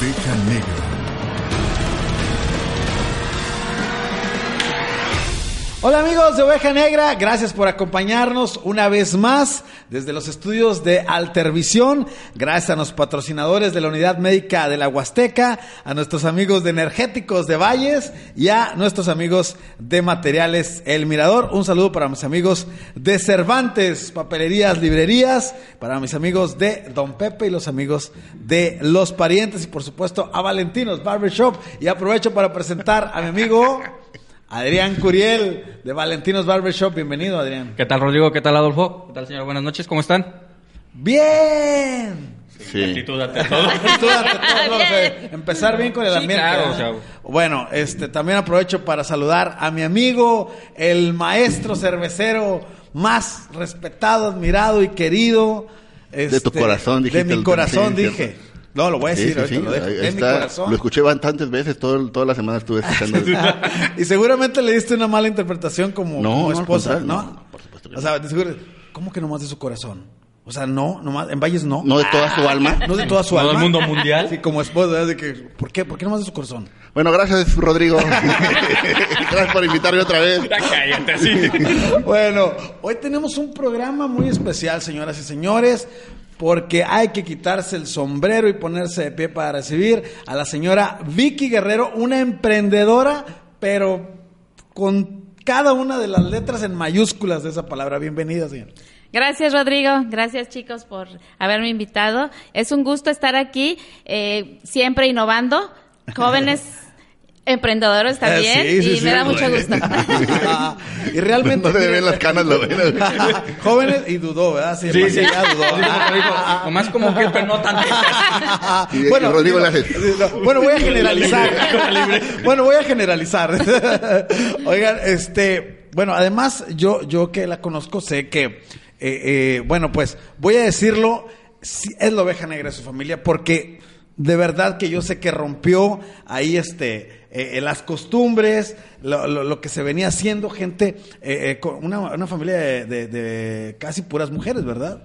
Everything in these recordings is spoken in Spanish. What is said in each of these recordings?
Oveja Negra. Hola amigos de Oveja Negra, gracias por acompañarnos una vez más desde los estudios de Altervisión. Gracias a los patrocinadores de la Unidad Médica de la Huasteca, a nuestros amigos de Energéticos de Valles y a nuestros amigos de Materiales El Mirador. Un saludo para mis amigos de Cervantes, Papelerías, Librerías, para mis amigos de Don Pepe y los amigos de Los Parientes y por supuesto a Valentinos Barbershop. Y aprovecho para presentar a mi amigo... Adrián Curiel de Valentinos Barbershop, bienvenido Adrián. ¿Qué tal Rodrigo? ¿Qué tal Adolfo? ¿Qué tal señor? Buenas noches, ¿cómo están? Bien. Sí. Actitud ante todo. Actitud ante todo, Empezar bien con el Sí, ambiente. claro, ¿eh? o sea, Bueno, este también aprovecho para saludar a mi amigo, el maestro cervecero más respetado, admirado y querido. De tu este, corazón, De dijiste mi corazón dije. No, lo voy a decir, sí, lo dejo. En mi corazón. Lo escuché bastantes veces, todo, toda la semana estuve escuchando. y seguramente le diste una mala interpretación como, No, no, esposa, ¿no? no, por supuesto que O sea, seguro, ¿cómo que nomás de su corazón? O sea, no, nomás, en Valles no. no de toda su alma. No de toda su No alma. del mundo mundial. Sí, como esposa, que, ¿por qué? ¿Por qué nomás de su corazón? Bueno, gracias, Rodrigo. gracias por invitarme otra vez. Ya cállate, así. Bueno, hoy tenemos un programa muy especial, señoras y señores, porque hay que quitarse el sombrero y ponerse de pie para recibir a la señora Vicky Guerrero, una emprendedora, pero con cada una de las letras en mayúsculas de esa palabra. Bienvenida, señora. Gracias, Rodrigo. Gracias, chicos, por haberme invitado. Es un gusto estar aquí, eh, siempre innovando. Jóvenes emprendedores también. Eh, sí, sí, y sí. me da mucho gusto. y realmente... No ven las canas, lo ven. Jóvenes y dudó, ¿verdad? Sí, Sí, sí. ya dudó. Dijo, Nomás como que pero no tanto. Y- y Rodrigo no, bueno, voy a generalizar. bueno, voy a generalizar. Oigan, este, bueno, además yo, yo que la conozco sé que, eh, eh, bueno, pues voy a decirlo, sí, es la oveja negra de su familia porque de verdad que yo sé que rompió ahí este eh, eh, las costumbres, lo, lo- lo que se venía haciendo, gente, eh, eh, con una, una familia de, de- de casi puras mujeres, ¿verdad?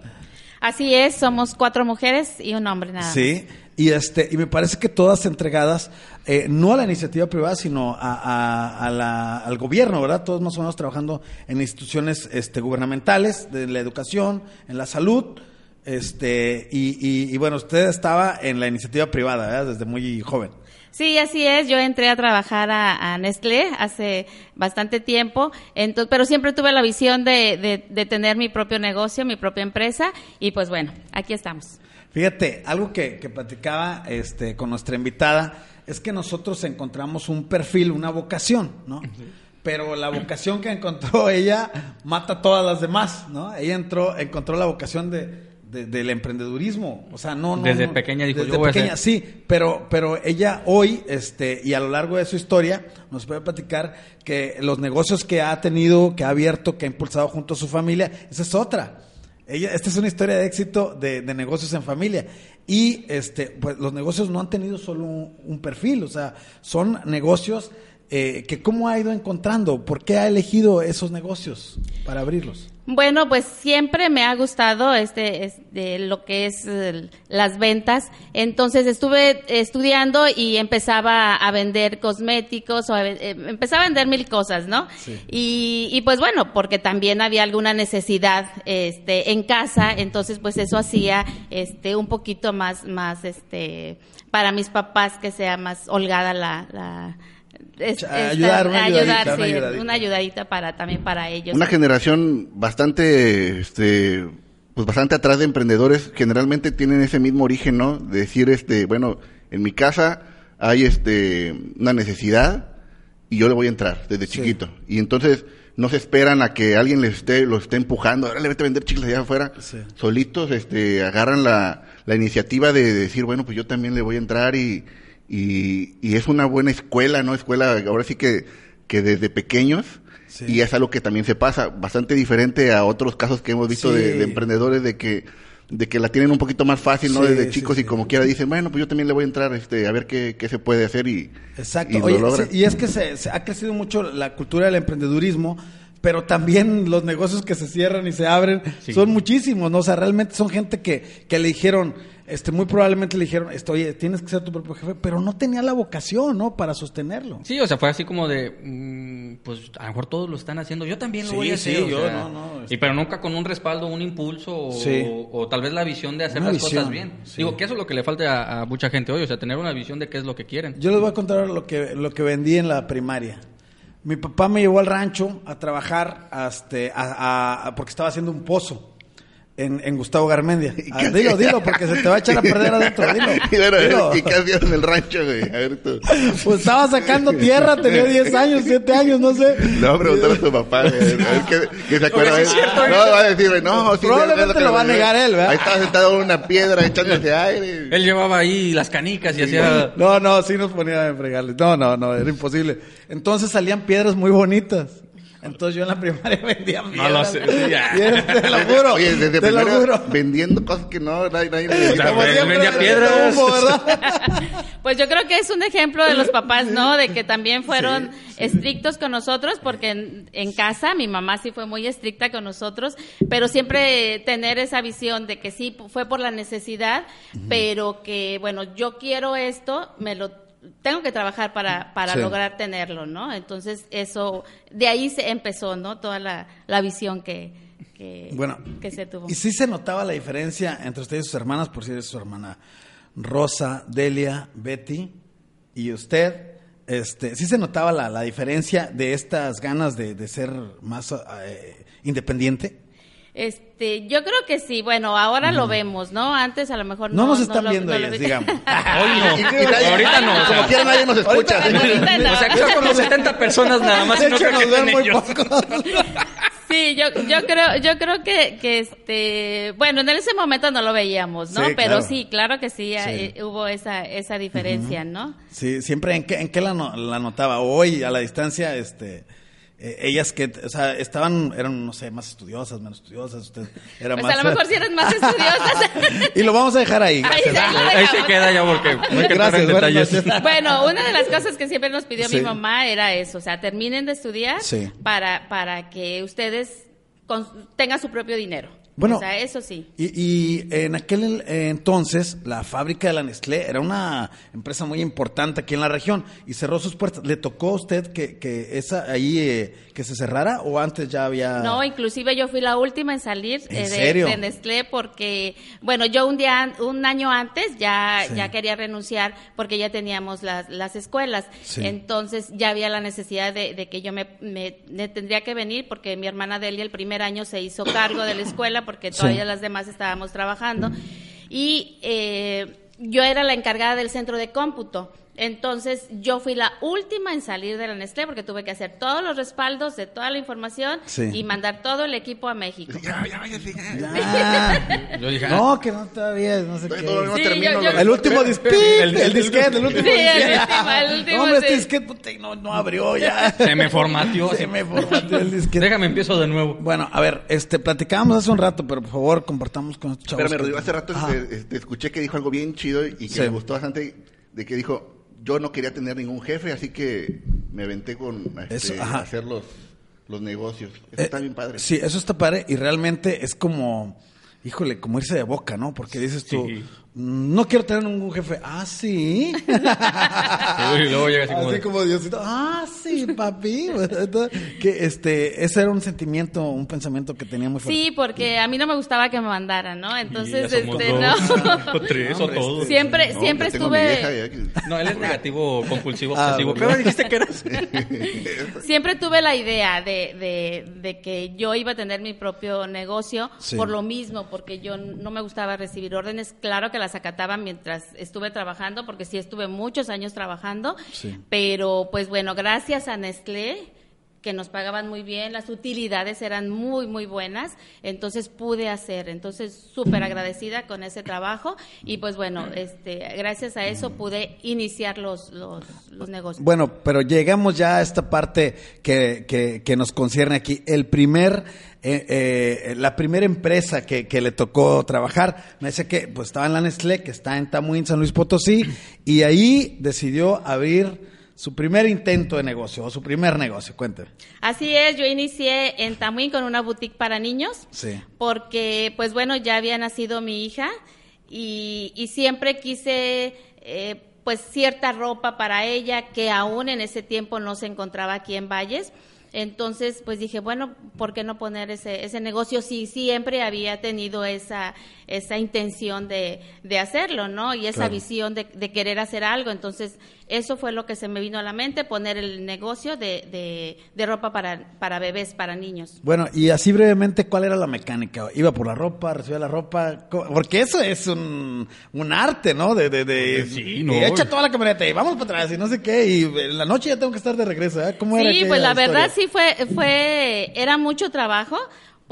Así es, somos cuatro mujeres y un hombre nada más. Sí, y este, y me parece que todas entregadas, eh, no a la iniciativa privada, sino a, a- a la- al gobierno, ¿verdad? Todos más o menos trabajando en instituciones este, gubernamentales, de la educación, en la salud, este, y, y- y bueno, usted estaba en la iniciativa privada, ¿verdad? Desde muy joven. Sí, así es. Yo entré a trabajar a, a Nestlé hace bastante tiempo, entonces, pero siempre tuve la visión de, de- de tener mi propio negocio, mi propia empresa, y pues bueno, aquí estamos. Fíjate, algo que, que platicaba este, con nuestra invitada es que nosotros encontramos un perfil, una vocación, ¿no? Pero la vocación que encontró ella mata a todas las demás, ¿no? Ella entró, encontró la vocación de, de- del emprendedurismo, o sea, no, no Desde no, pequeña dijo, desde "Yo voy a pequeña, hacer". sí, pero, pero ella hoy, este, y a lo largo de su historia, nos puede platicar que los negocios que ha tenido, que ha abierto, que ha impulsado junto a su familia, esa es otra. Ella, esta es una historia de éxito de, de negocios en familia. Y este, pues los negocios no han tenido solo un, un perfil, o sea, son negocios eh, que cómo ha ido encontrando, por qué ha elegido esos negocios para abrirlos. Bueno, pues siempre me ha gustado este, este, lo que es eh, las ventas. Entonces estuve estudiando y empezaba a vender cosméticos o a eh, empezaba a vender mil cosas, ¿no? Y, y pues bueno, porque también había alguna necesidad este, en casa, entonces pues eso hacía este, un poquito más, más este, para mis papás que sea más holgada la... la es- ayudar, una ayudadita, ayudar, una sí, ayudadita. una ayudadita para también para ellos. Una generación bastante, este, pues bastante atrás de emprendedores, generalmente tienen ese mismo origen, ¿no? De decir, este, bueno, en mi casa hay, este, una necesidad y yo le voy a entrar desde chiquito. Y entonces, no se esperan a que alguien les esté, los esté empujando, ahora le vete a vender chicles allá afuera. Sí. Solitos, este, agarran la, la iniciativa de decir, bueno, pues yo también le voy a entrar y, y, y es una buena escuela, ¿no? Escuela, ahora sí que, que desde pequeños, Sí. y es algo que también se pasa, bastante diferente a otros casos que hemos visto Sí. de, de emprendedores de que, de que la tienen un poquito más fácil, ¿no? Sí, Desde chicos y como quiera dicen, bueno, pues yo también le voy a entrar, este, a ver qué, qué se puede hacer y, Exacto. y lo Oye, logran. y es que se, se ha crecido mucho la cultura del emprendedurismo, pero también los negocios que se cierran y se abren son muchísimos, ¿no? O sea, realmente son gente que, que le dijeron, este, muy probablemente le dijeron, esto, oye, tienes que ser tu propio jefe, pero no tenía la vocación, ¿no? Para sostenerlo. Sí, o sea, fue así como de, mm, pues a lo mejor todos lo están haciendo, yo también lo Sí, voy a hacer. sí, yo sea, no, no, este- Y pero nunca con un respaldo, un impulso o, Sí. o tal vez la visión de hacer Una las visión, cosas bien. Digo, que eso es lo que le falta a, a mucha gente hoy, o sea, tener una visión de qué es lo que quieren. Yo les voy a contar ahora lo que, lo que vendí en la primaria. Mi papá me llevó al rancho a trabajar este, a- a- a- porque estaba haciendo un pozo en, en Gustavo Garmendia. Ah, dilo, dilo, porque se te va a echar a perder adentro. Dilo. Y bueno, dilo. ¿y qué hacías en el rancho, güey? A ver tú. Pues estaba sacando tierra, tenía 10 años, 7 años, no sé. Le voy a preguntar a tu papá, güey, a ver qué, qué se acuerda. Oye, sí es cierto, no, va a decir, no, sí, Probablemente lo va a negar él, ¿verdad? Ahí estaba sentado en una piedra echándose aire. Él llevaba ahí las canicas y hacía... No, no, sí nos ponía a fregarle. No, no, no, era imposible. Entonces salían piedras muy bonitas. Entonces yo en la primaria vendía No piedras. lo sé, Te lo juro. Oye, desde te lo juro. vendiendo cosas que no, nadie, nadie O sea, necesita. Como él siempre, vendía piedras. humo, ¿verdad? Pues yo creo que es un ejemplo de los papás, ¿no? De que también fueron estrictos con nosotros, porque en, en casa mi mamá sí fue muy estricta con nosotros, pero siempre tener esa visión de que sí fue por la necesidad, pero que, bueno, yo quiero esto, me lo tengo que trabajar para, para Sí. lograr tenerlo, ¿no? Entonces eso, de ahí se empezó, ¿no? Toda la, la visión que, que, Bueno, que se tuvo. y sí se notaba la diferencia entre usted y sus hermanas, por si eres su hermana Rosa, Delia, Betty y usted. Este, sí se notaba la, la diferencia de estas ganas de, de ser más eh, independiente. Este, yo creo que sí. Bueno, ahora lo vemos, ¿no? Antes a lo mejor No, no. nos están lo- viendo no lo ellas, vi- digamos. Hoy no, Y- ahorita no. o sea, Como quiera nadie nos escucha. Ahorita no. O sea, que son como 70 personas nada más. De no hecho, creo nos ven muy pocos. Sí, yo, yo creo, yo creo que, que este, bueno, en ese momento no lo veíamos, ¿no? Sí, Pero claro. sí, claro que sí, Sí. eh, hubo esa, esa diferencia, ¿no? Sí, siempre en qué, en qué la, no- la notaba. Hoy, a la distancia, este, eh, ellas que, o sea, estaban, eran, no sé, más estudiosas, menos estudiosas. Usted era Pues más. a lo mejor si eres más estudiosa. y lo vamos a dejar ahí. Ahí, gracias. ahí lo Ahí se queda ya porque no hay que entrar Gracias, detalles. Bueno, una de las cosas que siempre nos pidió Sí. mi mamá era eso, o sea, terminen de estudiar Sí. para, para que ustedes con- tengan su propio dinero. Bueno, o sea, eso sí. Y, y en aquel eh, entonces, la fábrica de la Nestlé era una empresa muy importante aquí en la región y cerró sus puertas. ¿Le tocó a usted que, que esa ahí eh, que se cerrara o antes ya había...? No, inclusive yo fui la última en salir ¿En eh, de, Nestlé porque, bueno, yo un día, un año antes ya, Sí. ya quería renunciar porque ya teníamos las, las escuelas. Sí. Entonces ya había la necesidad de, de que yo me, me- me tendría que venir porque mi hermana Delia el primer año se hizo cargo de la escuela porque Sí. todavía las demás estábamos trabajando. Y eh, yo era la encargada del centro de cómputo. Entonces yo fui la última en salir de la Nestlé porque tuve que hacer todos los respaldos de toda la información Sí. y mandar todo el equipo a México. Ya, ya, ya. Ya. Yo dije, no, que no todavía, no sé no qué. Sí, termino yo- lo yo- El último disquete, el, El- el- disquete, el último Sí, el disquete. último, el último, No, hombre, este disquete no, no abrió ya. Se me formateó. Se me formateó el disquete. Déjame, empiezo de nuevo. Bueno, a ver, este, platicábamos hace un rato, pero por favor, compartamos con estos chavos. Que- Rodrigo, hace rato Ajá. este, este, escuché que dijo algo bien chido y que Sí. me gustó bastante, de que dijo, yo no quería tener ningún jefe, así que me aventé con este, Eso, hacer los, los negocios. Eso Eh, está bien padre. Sí, eso está padre y realmente es como, híjole, como irse de boca, ¿no? Porque dices tú, Sí. "Mm, no quiero tener ningún jefe. Ah, sí. Y luego llega así como Así de- como Diosito. Ah, sí, papi. que este, ese era un sentimiento, un pensamiento que tenía muy fuerte. Sí, porque a mí no me gustaba que me mandaran, ¿no? Entonces, este, dos, no. o tres o Hombre, todos. Siempre, No, siempre estuve, No, él es negativo, compulsivo, Ah, obsesivo. Pero dijiste que eras. siempre tuve la idea de, de, de que yo iba a tener mi propio negocio Sí. por lo mismo, porque yo no me gustaba recibir órdenes. Claro que las acataba mientras estuve trabajando, porque sí estuve muchos años trabajando, Sí. pero pues bueno, gracias a Nestlé que nos pagaban muy bien, las utilidades eran muy, muy buenas, entonces pude hacer, entonces súper agradecida con ese trabajo y pues bueno, este, gracias a eso pude iniciar los, los, los negocios. Bueno, pero llegamos ya a esta parte que, que, que nos concierne aquí. El primer, eh, eh, la primera empresa que, que le tocó trabajar, me dice que pues estaba en la Nestlé, que está en Tamuín, San Luis Potosí, y ahí decidió abrir su primer intento de negocio o su primer negocio. Cuénteme. Así es, yo inicié en Tamuín con una boutique para niños. Sí. Porque, pues bueno, ya había nacido mi hija y, y siempre quise, eh, pues, cierta ropa para ella que aún en ese tiempo no se encontraba aquí en Valles. Entonces, pues dije, bueno, ¿por qué no poner ese, ese negocio si siempre había tenido esa, esa intención de, de hacerlo, ¿no? Y esa Claro. visión de, de querer hacer algo. Entonces, eso fue lo que se me vino a la mente, poner el negocio de, de, de ropa para, para bebés, para niños. Bueno, y así brevemente, ¿cuál era la mecánica? ¿Iba por la ropa, recibía la ropa? ¿Cómo? Porque eso es un, un arte, ¿no? De, de, de Sí, y no. echa toda la camioneta y vamos para atrás y no sé qué, y en la noche ya tengo que estar de regreso, ¿eh? ¿Cómo era Sí, pues la historia? verdad sí fue, fue, era mucho trabajo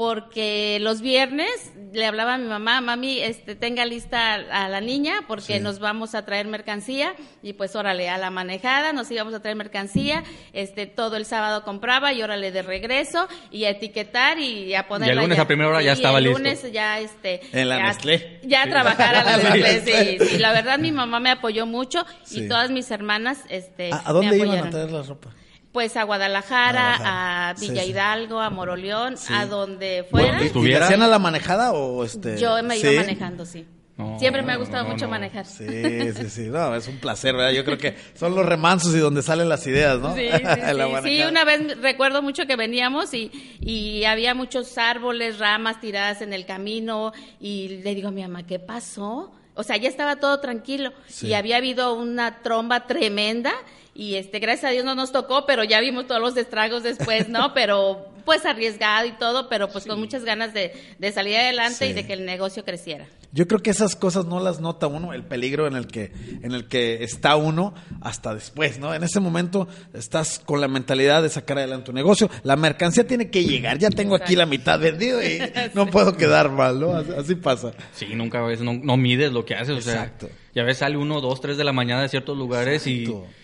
porque los viernes le hablaba a mi mamá, mami, este, tenga lista a la niña porque Sí. nos vamos a traer mercancía y pues órale, a la manejada nos íbamos a traer mercancía, este, todo el sábado compraba y órale de regreso y a etiquetar y a ponerla lunes ya. a primera hora ya Sí, estaba el listo. lunes ya, este, En la ya, Nestlé. ya a trabajar a la Nestlé, sí, sí, la verdad mi mamá me apoyó mucho Sí. y todas mis hermanas, este, ¿A, a dónde me iban a traer la ropa? Pues a Guadalajara, Guadalajara. a Villa sí. Hidalgo, a Moroleón, Sí. a donde Bueno, fuera. ¿Y Estuviera- le hacían a la manejada o este? yo me iba ¿Sí? manejando, sí. No, Siempre me ha gustado no, mucho no. manejar. Sí, sí, sí. No, es un placer, ¿verdad? Yo creo que son los remansos y donde salen las ideas, ¿no? Sí, sí, sí. una vez recuerdo mucho que veníamos y, y había muchos árboles, ramas tiradas en el camino y le digo a mi mamá, ¿qué pasó? O sea, ya estaba todo tranquilo Sí. y había habido una tromba tremenda y este, gracias a Dios no nos tocó, pero ya vimos todos los estragos después, ¿no? Pero pues arriesgado y todo, pero pues con muchas ganas de, de salir adelante Sí. y de que el negocio creciera. Yo creo que esas cosas no las nota uno, el peligro en el que en el que está uno hasta después, ¿no? En ese momento estás con la mentalidad de sacar adelante tu negocio, la mercancía tiene que llegar, ya tengo aquí la mitad vendido y no puedo quedar mal, ¿no? Así, pasa. Sí, nunca ves, no, no mides lo que haces. O sea, Exacto. ya ves, sale uno, dos, tres de la mañana de ciertos lugares Exacto. y,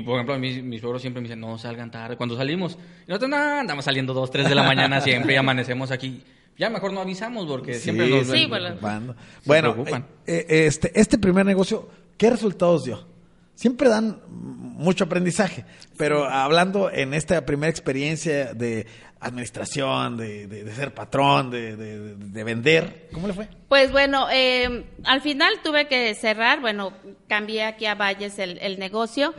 por ejemplo, a mí, mi suegro siempre me dice, no salgan tarde. Cuando salimos, y nosotros, no, andamos saliendo dos, tres de la mañana siempre y amanecemos aquí. Ya mejor no avisamos porque siempre nos sí, bueno. Bueno, eh, eh, este, este primer negocio, ¿qué resultados dio? Siempre dan mucho aprendizaje, pero hablando en esta primera experiencia de administración, de, de- de ser patrón, de, de- de vender, ¿cómo le fue? Pues bueno, eh, al final tuve que cerrar, bueno, cambié aquí a Valles el, el negocio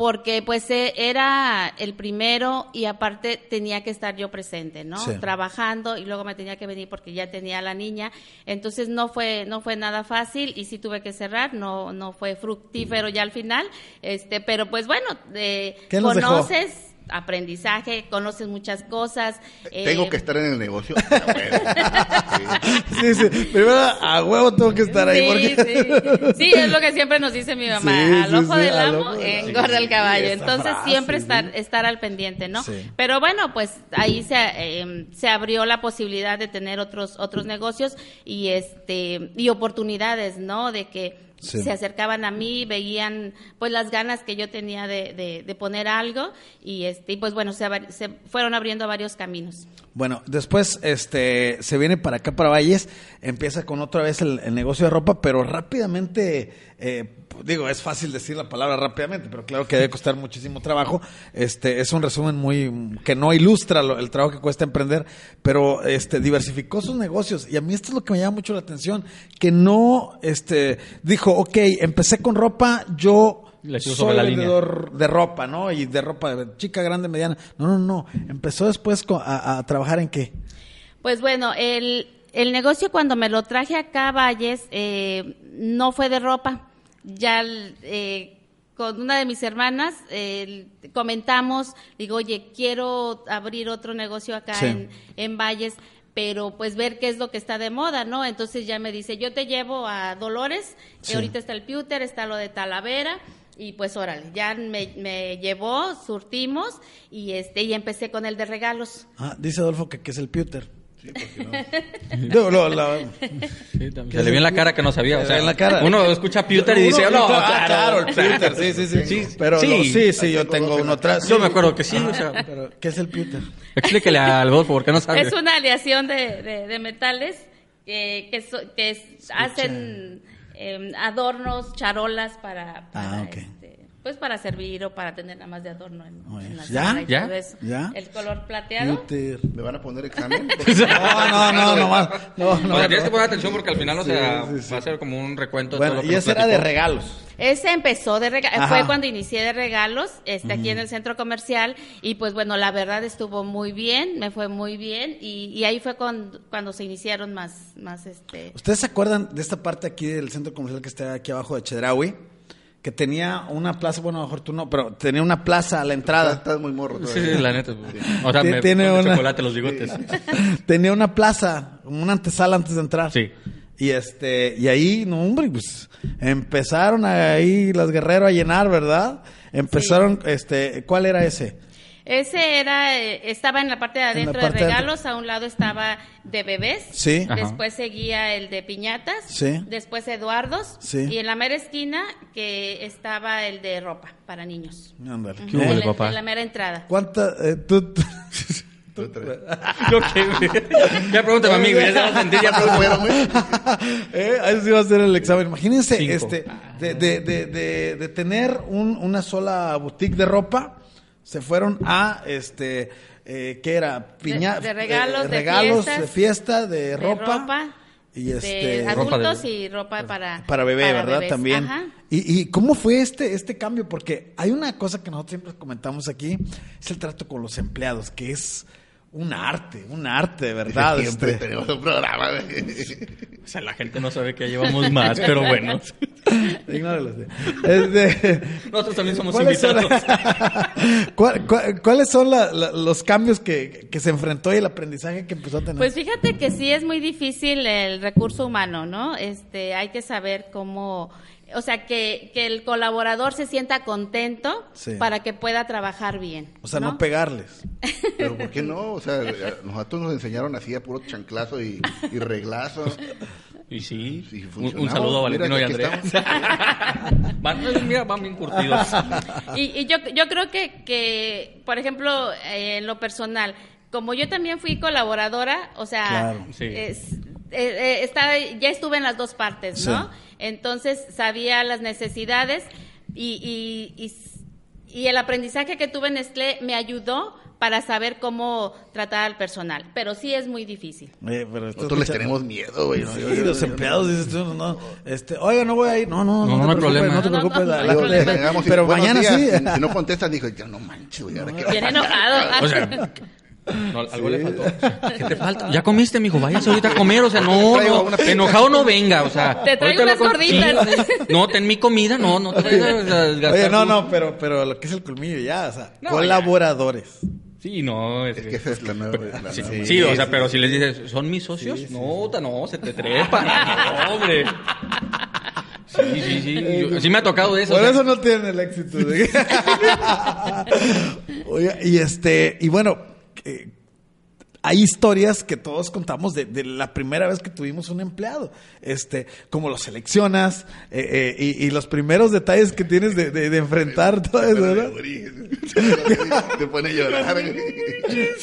porque pues eh, era el primero y aparte tenía que estar yo presente, ¿no? Sí. Trabajando y luego me tenía que venir porque ya tenía a la niña, entonces no fue no fue nada fácil y sí tuve que cerrar, no no fue fructífero ya al final, este, pero pues bueno, eh, ¿Qué nos dejó? Aprendizaje, conoces muchas cosas. Tengo eh, que estar en el negocio. Sí, Sí. primero a huevo tengo que estar ahí. Sí, porque... sí. Sí, es lo que siempre nos dice mi mamá. Sí, al ojo del amo, engorda el caballo. Entonces frase, siempre estar, estar al pendiente, ¿no? Pero bueno, pues ahí se, eh, se abrió la posibilidad de tener otros, otros negocios y este, y oportunidades, ¿no? De que Sí. se acercaban a mí, veían pues las ganas que yo tenía de, de, de poner algo y este, y pues bueno, se, se fueron abriendo varios caminos. Bueno, después este se viene para acá, para Valles, empieza con otra vez el, el negocio de ropa, pero rápidamente, eh, digo, es fácil decir la palabra rápidamente, pero claro que debe costar muchísimo trabajo. Este es un resumen muy que no ilustra lo- el trabajo que cuesta emprender, pero este diversificó sus negocios y a mí esto es lo que me llama mucho la atención, que no este dijo, ok, empecé con ropa, yo soy la línea. vendedor de ropa, ¿no? Y de ropa de chica, grande, mediana. No, no, no. Empezó después a trabajar en qué? Pues bueno, el, el negocio cuando me lo traje acá a Valles eh, no fue de ropa. Ya eh, con una de mis hermanas eh, comentamos, digo, oye, quiero abrir otro negocio acá Sí. en, en Valles, pero pues ver qué es lo que está de moda, ¿no? Entonces ya me dice, yo te llevo a Dolores, que Sí. ahorita está el Pewter, está lo de Talavera, y pues órale, ya me, me llevó, surtimos y este y empecé con el de regalos. Ah, dice Adolfo que, que es el pewter. Sí, porque no. Digo, lo- la- Sí. Se le vio en la cara que no sabía. O Se sea, ve en la cara. Uno escucha Pewter y dice, no, ah, claro, el pewter, sí, sí, sí. Sí, pero sí. no, sí, sí, yo tengo uno atrás. Yo me acuerdo que sí, o sea, Pero, ¿qué es el pewter? explíquele a Adolfo porque no sabe. Es una aleación de, de- de metales que, que, so- que hacen em, adornos, charolas para, para, Ah, ok. este, pues para servir o para tener nada más de adorno en, en la ¿Ya? sala y ¿Ya? todo eso. ¿Ya? El color plateado. ¿Me van a poner examen? No, no, no, no más. No, no. o sea, tienes que poner atención porque al final, o sea, Sí, sí, sí. va a ser como un recuento de Bueno, todo lo y que nos ese era de regalos. Ese empezó de regalos, fue cuando inicié de regalos, este, aquí en el centro comercial, y pues bueno, la verdad estuvo muy bien, me fue muy bien, y, y ahí fue cuando, cuando se iniciaron más, más este, ¿Ustedes se acuerdan de esta parte aquí del centro comercial que está aquí abajo de Chedraui? Que tenía una plaza, bueno, a lo mejor tú no, pero tenía una plaza a la entrada. estás muy morro todavía. sí, la neta. O sea, me tiene una- chocolate los bigotes. tenía una plaza, como una antesala antes de entrar. Sí. Y este, y ahí, no, hombre, pues empezaron ahí las guerreros a llenar, ¿verdad? Empezaron, este, ¿cuál era ese? Ese era, eh, estaba en la parte de adentro parte de de regalos, a un lado estaba de bebés, Sí. Ajá. después seguía el de piñatas, Sí. después Eduardos, Sí. y en la mera esquina que estaba el de ropa para niños. Ándale. ¿Qué hubo, en, el la- papá? en la mera entrada. ¿Cuánta, eh, tú, tú- Tú traes. Yo qué, güey. Ya pregúntame a mí, güey. Ya se va a sentir, ya. Eh, ahí sí va a ser el examen. Imagínense, Cinco. este, de, de, de, de, de tener un- una sola boutique de ropa, se fueron a, este, eh, ¿qué era? Piña, de regalos, eh, de regalos, fiestas, de fiesta, de de ropa, ropa, y de este, Ropa de- adultos y ropa para para bebé, ¿verdad? bebés. También. Ajá. ¿Y, ¿Y cómo fue este, este cambio? Porque hay una cosa que nosotros siempre comentamos aquí, es el trato con los empleados, que es un arte, un arte, de verdad. Siempre este. tenemos un programa. O sea, la gente no sabe que ya llevamos más, pero bueno. Ignórelos. Este, Nosotros también somos ¿Cuáles son, invitados. ¿Cuál- cuál- cuáles son la- la- los cambios que, que se enfrentó y el aprendizaje que empezó a tener? Pues fíjate que sí es muy difícil el recurso humano, ¿no? Este, hay que saber cómo, o sea, que, que el colaborador se sienta contento Sí. para que pueda trabajar bien. o sea, no, pegarles. Pero ¿por qué no? O sea, nosotros nos enseñaron así a puro chanclazo y, y reglazo. Y sí, Sí, un, saludo a Mira Valentino y que Andrés. aquí Van, ay, mira, van bien curtidos. Y, y yo, yo creo que, que, por ejemplo, eh, en lo personal, como yo también fui colaboradora, o sea, Claro. Sí. es- eh, eh, está- ya estuve en las dos partes, ¿no? Sí. Entonces sabía las necesidades y, y, y, y el aprendizaje que tuve en Nestlé me ayudó para saber cómo tratar al personal, pero sí es muy difícil. Eh, pero Nosotros les tenemos miedo, güey. ¿no? Sí, yo- los empleados dices tú, no, no, este, oiga, no voy a ir, no, no, No, no, no hay problema. no te No, no, preocupes, no, no pero "Buenos mañana días". sí. Si, si no contestas, dijo, ya no manches, güey. ¿ahora qué va a Bien hacer? enojado. O sea, no, algo le faltó. ¿Qué te falta? Ya comiste, mijo, váyase ahorita a comer, o sea, no, no, enojado no venga, o sea. Te traigo unas gorditas. Sí, no, ten mi comida, no, no te vayas a Oye, no, no, pero, pero lo que es el colmillo ya, o sea, No, colaboradores. Sí, no, es, Es que esa es la nueva. la Sí, nueva- sí, o sea, pero si les dices, ¿son mis socios? no, ta- no, se te trepan. No, hombre. Sí, sí, sí. yo- sí me ha tocado eso. Por o sea, eso no tienen el éxito. de- Oiga, y este, y bueno, eh, hay historias que todos contamos de, de la primera vez que tuvimos un empleado, este, cómo lo seleccionas eh, eh, y, y los primeros detalles que tienes de, de- de enfrentar todo eso, ¿verdad? Te pone a llorar.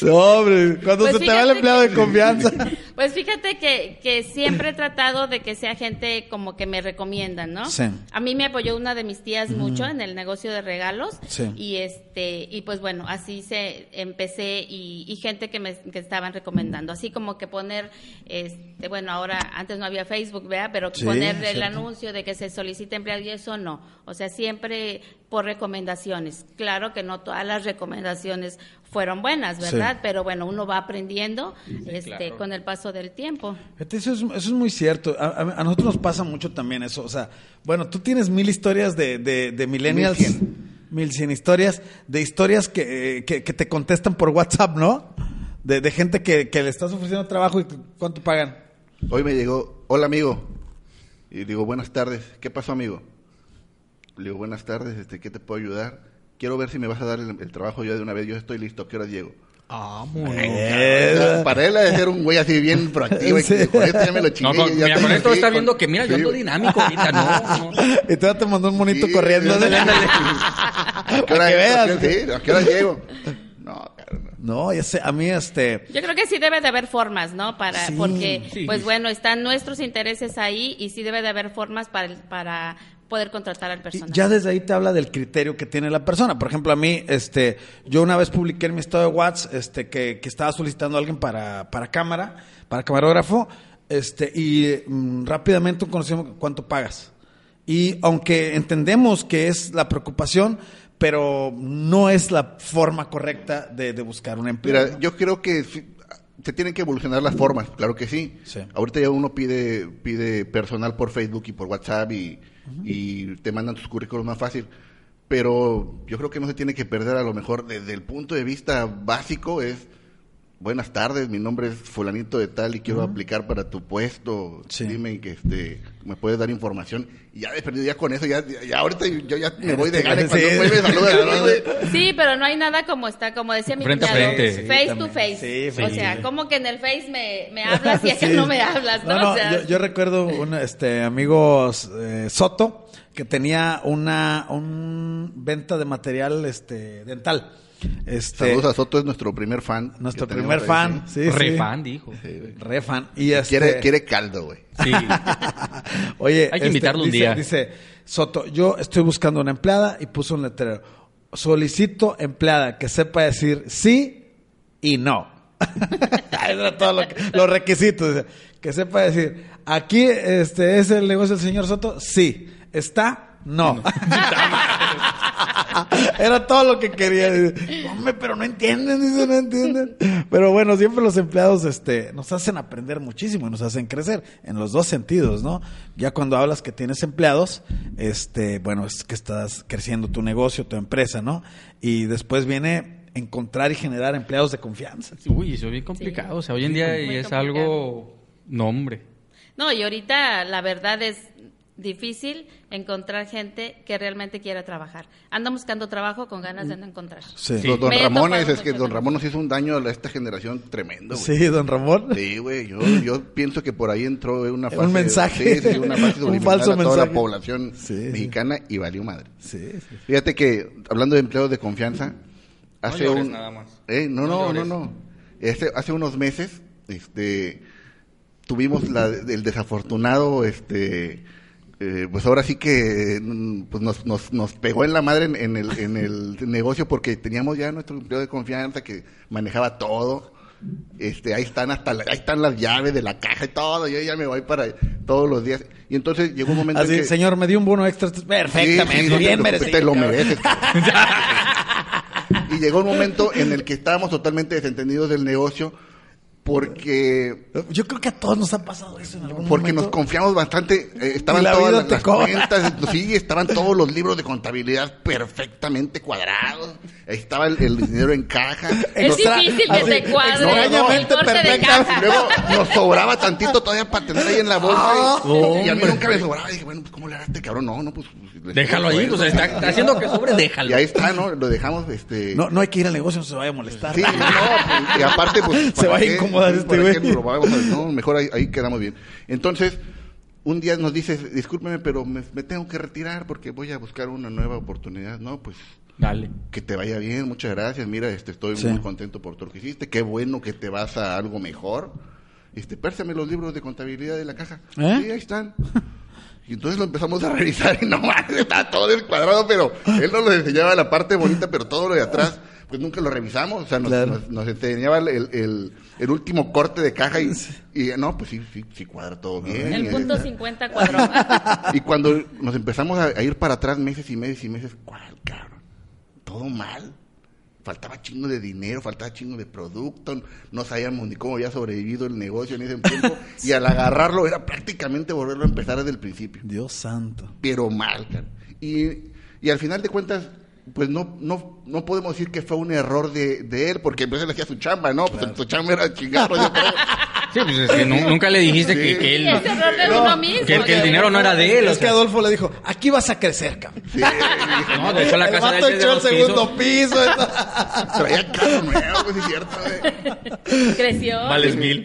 No, hombre, cuando Pues se te va el empleado que- de confianza. Pues fíjate que, que siempre he tratado de que sea gente como que me recomiendan, ¿no? Sí. A mí me apoyó una de mis tías mucho en el negocio de regalos Sí. y este y pues bueno así se empecé y, y gente que me que estaban recomendando así como que poner este bueno ahora antes no había Facebook vea pero Sí, poner el anuncio de que se solicita empleado y eso no o sea siempre por recomendaciones claro que no todas las recomendaciones fueron buenas verdad Sí. pero bueno uno va aprendiendo este claro. con el paso del tiempo Eso es, eso es muy cierto. A, a- a nosotros nos pasa mucho también eso. O sea, bueno, tú tienes mil historias de, de, de millennials. Mil cien. Mil cien historias. De historias que, que, que te contestan por WhatsApp, ¿no? De, de gente que, que le estás ofreciendo trabajo y cuánto pagan. Hoy me llegó, hola amigo. Y digo, buenas tardes. ¿Qué pasó, amigo? Le digo, buenas tardes, este, ¿qué te puedo ayudar? Quiero ver si me vas a dar el, el trabajo yo de una vez. Yo estoy listo. ¿Qué horas llego? Ah, sea, para él ha de ser un güey así bien proactivo. y que Sí. con esto ya me lo chingué. No, con, ya mira, con esto está con- viendo que, mira, yo Sí. ando dinámico ahorita, no, no. Y todavía te mandó un monito Sí, corriendo. ándale, ándale. ¿A qué hora, Para que a veas. qué hora- sí, ¿a qué hora llego? No, ya sé, a mí este... Yo creo que sí debe de haber formas, ¿no? Para, Sí, porque, sí. pues bueno, están nuestros intereses ahí y sí debe de haber formas para, el- para poder contratar al Y personal. Ya desde ahí te habla del criterio que tiene la persona. Por ejemplo, a mí, este, yo una vez publiqué en mi estado de WhatsApp, este, que, que estaba solicitando a alguien para, para cámara, para camarógrafo, este, y mm, rápidamente un conocido, ¿cuánto pagas? Y aunque entendemos que es la preocupación, pero no es la forma correcta de, de buscar un empleo. Mira, ¿no? yo creo que se tienen que evolucionar las formas, claro que sí. Sí. Ahorita ya uno pide pide personal por Facebook y por WhatsApp y, y te mandan tus currículos más fácil. Pero yo creo que no se tiene que perder a lo mejor desde el punto de vista básico es buenas tardes, mi nombre es fulanito de tal y quiero aplicar para tu puesto. Sí. Dime que este me puedes dar información y ya de perdido ya con eso ya, ya, ahorita yo ya me voy de gana cuando sí. Sí, pero no hay nada como está, como decía mi Frente a cuñado, frente. Sí, face también. to face. Sí, o sí. sea, como que en el face me, me hablas y acá Sí. no me hablas, ¿no? No, no, O sea, yo, yo recuerdo un este, amigo eh, Soto que tenía una un venta de material este, dental. Este, Saludos a Soto, es nuestro primer fan. nuestro primer ahí, fan. sí. Sí, Re sí. fan, dijo. Re fan. Y este, Quiere, quiere caldo, güey. Sí. Oye, Hay que este, invitarlo un dice- día. Dice, Soto, yo estoy buscando una empleada y puso un letrero. Solicito empleada que sepa decir sí y no. Era todo lo que- los requisitos. Que sepa decir, aquí este es el negocio del señor Soto, sí. ¿Está? No. Era todo lo que quería. Dice, Hombre, pero no entienden, dice, no entienden. Pero bueno, siempre los empleados este, nos hacen aprender muchísimo y nos hacen crecer en los dos sentidos, ¿no? Ya cuando hablas que tienes empleados, este, bueno, es que estás creciendo tu negocio, tu empresa, ¿no? Y después viene encontrar y generar empleados de confianza. Uy, eso es bien complicado. O sea, hoy en día es complicado. algo... No, hombre. No, y ahorita la verdad es difícil encontrar gente que realmente quiera trabajar. Andan buscando trabajo con ganas de no encontrar. Sí. Sí. Los don topado es que don Ramón nos hizo un daño a esta generación tremendo. Sí, don Ramón. Sí, güey, yo, yo pienso que por ahí entró una Un fase... mensaje. Sí, sí, una fase Un subliminal falso a toda mensaje. la población mexicana y valió madre. Sí, sí. Fíjate que, hablando de empleados de confianza, hace llores un... nada más. Eh, no, No no, no, no. Este, hace unos meses, este, tuvimos la, el desafortunado, este, eh, pues ahora sí que mm, pues nos, nos, nos pegó en la madre en, en el, en el negocio porque teníamos ya nuestro empleado de confianza que manejaba todo. Este, ahí están hasta la- ahí están las llaves de la caja y todo, yo ya me voy para todos los días. Y entonces llegó un momento en Así, que señor, me dio un bono extra. Perfectamente, Sí, sí, no te bien merecido. Te lo mereces. y llegó un momento en el que estábamos totalmente desentendidos del negocio porque Yo creo que a todos nos ha pasado eso en algún porque nos momento. confiamos bastante, eh, estaban Y la todas las, cuentas, sí, estaban todos los libros de contabilidad perfectamente cuadrados, ahí estaba el, el dinero en caja. Es Nos- difícil que así, te cuadre el extrañamente corte de caja. Y luego nos sobraba tantito todavía para tener ahí en la bolsa. Ah, y, y a mí nunca me sobraba. Y dije, bueno, pues ¿cómo le hará este cabrón? No, no, pues. pues, Déjalo ahí, pues está, está haciendo que sobre, déjalo. Y ahí está, ¿no? Lo dejamos, este. No, no hay que ir al negocio, no se vaya a molestar. Sí, no, pues, y aparte, pues. Se ¿para va a qué? Sí, este ¿para güey. No, mejor ahí, ahí quedamos bien. Entonces, un día nos dice, discúlpeme, pero me, me tengo que retirar porque voy a buscar una nueva oportunidad. No, pues. Dale. Que te vaya bien, muchas gracias. Mira, este, estoy Sí. muy contento por todo lo que hiciste. Qué bueno que te vas a algo mejor. Este, pérsame los libros de contabilidad de la caja. ¿Eh? Sí, ahí están. Y entonces lo empezamos a revisar y no mames, estaba todo descuadrado, pero él nos lo enseñaba la parte bonita, pero todo lo de atrás, pues nunca lo revisamos. O sea, nos, Claro. nos- nos enseñaba el, el, último corte de caja y, y no, pues sí, sí, sí cuadra todo bien. El Y- punto 50 cuadró. y cuando nos empezamos a, a ir para atrás meses y meses y meses, ¿cuál, cabrón? Todo mal. Faltaba chingo de dinero, faltaba chingo de producto, no sabíamos ni cómo había sobrevivido el negocio en ese tiempo. y al agarrarlo era prácticamente volverlo a empezar desde el principio. Dios santo. Pero mal, cabrón. Y, y al final de cuentas, pues no, no, no podemos decir que fue un error de, de él, porque pues él hacía su chamba, ¿no? Pues su chamba era yo creo. Sí, pues es que nu- nunca le dijiste que, que él... Es error de No, uno mismo. que el- que el dinero no era de él, o Es que. Adolfo le dijo, aquí vas a crecer, cabrón. Sí, No, de hecho la el casa de él echó el segundo piso. eso. Traía carro nuevo, pues es cierto, güey. Creció. Vales mil.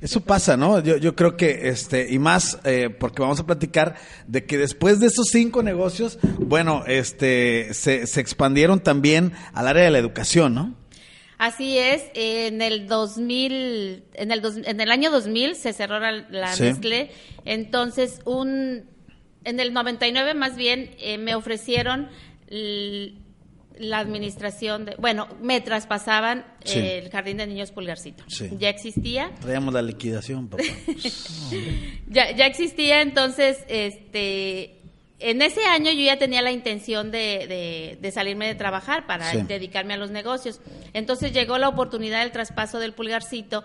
Eso pasa, ¿no? Yo, yo creo que, este, y más, eh, porque vamos a platicar de que después de esos cinco negocios, bueno, este, se, se expandieron también al área de la educación, ¿no? Así es, en el 2000, en el, dos- en el año 2000 se cerró la, la Sí. Nestlé, entonces un, en el 99 más bien eh, me ofrecieron la administración, de, bueno, me traspasaban Sí. eh, el Jardín de Niños Pulgarcito. Sí. Ya existía, Traíamos la liquidación, papá. ya, ya existía, entonces, este, en ese año yo ya tenía la intención de, de- de salirme de trabajar para Sí. dedicarme a los negocios. Entonces llegó la oportunidad del traspaso del pulgarcito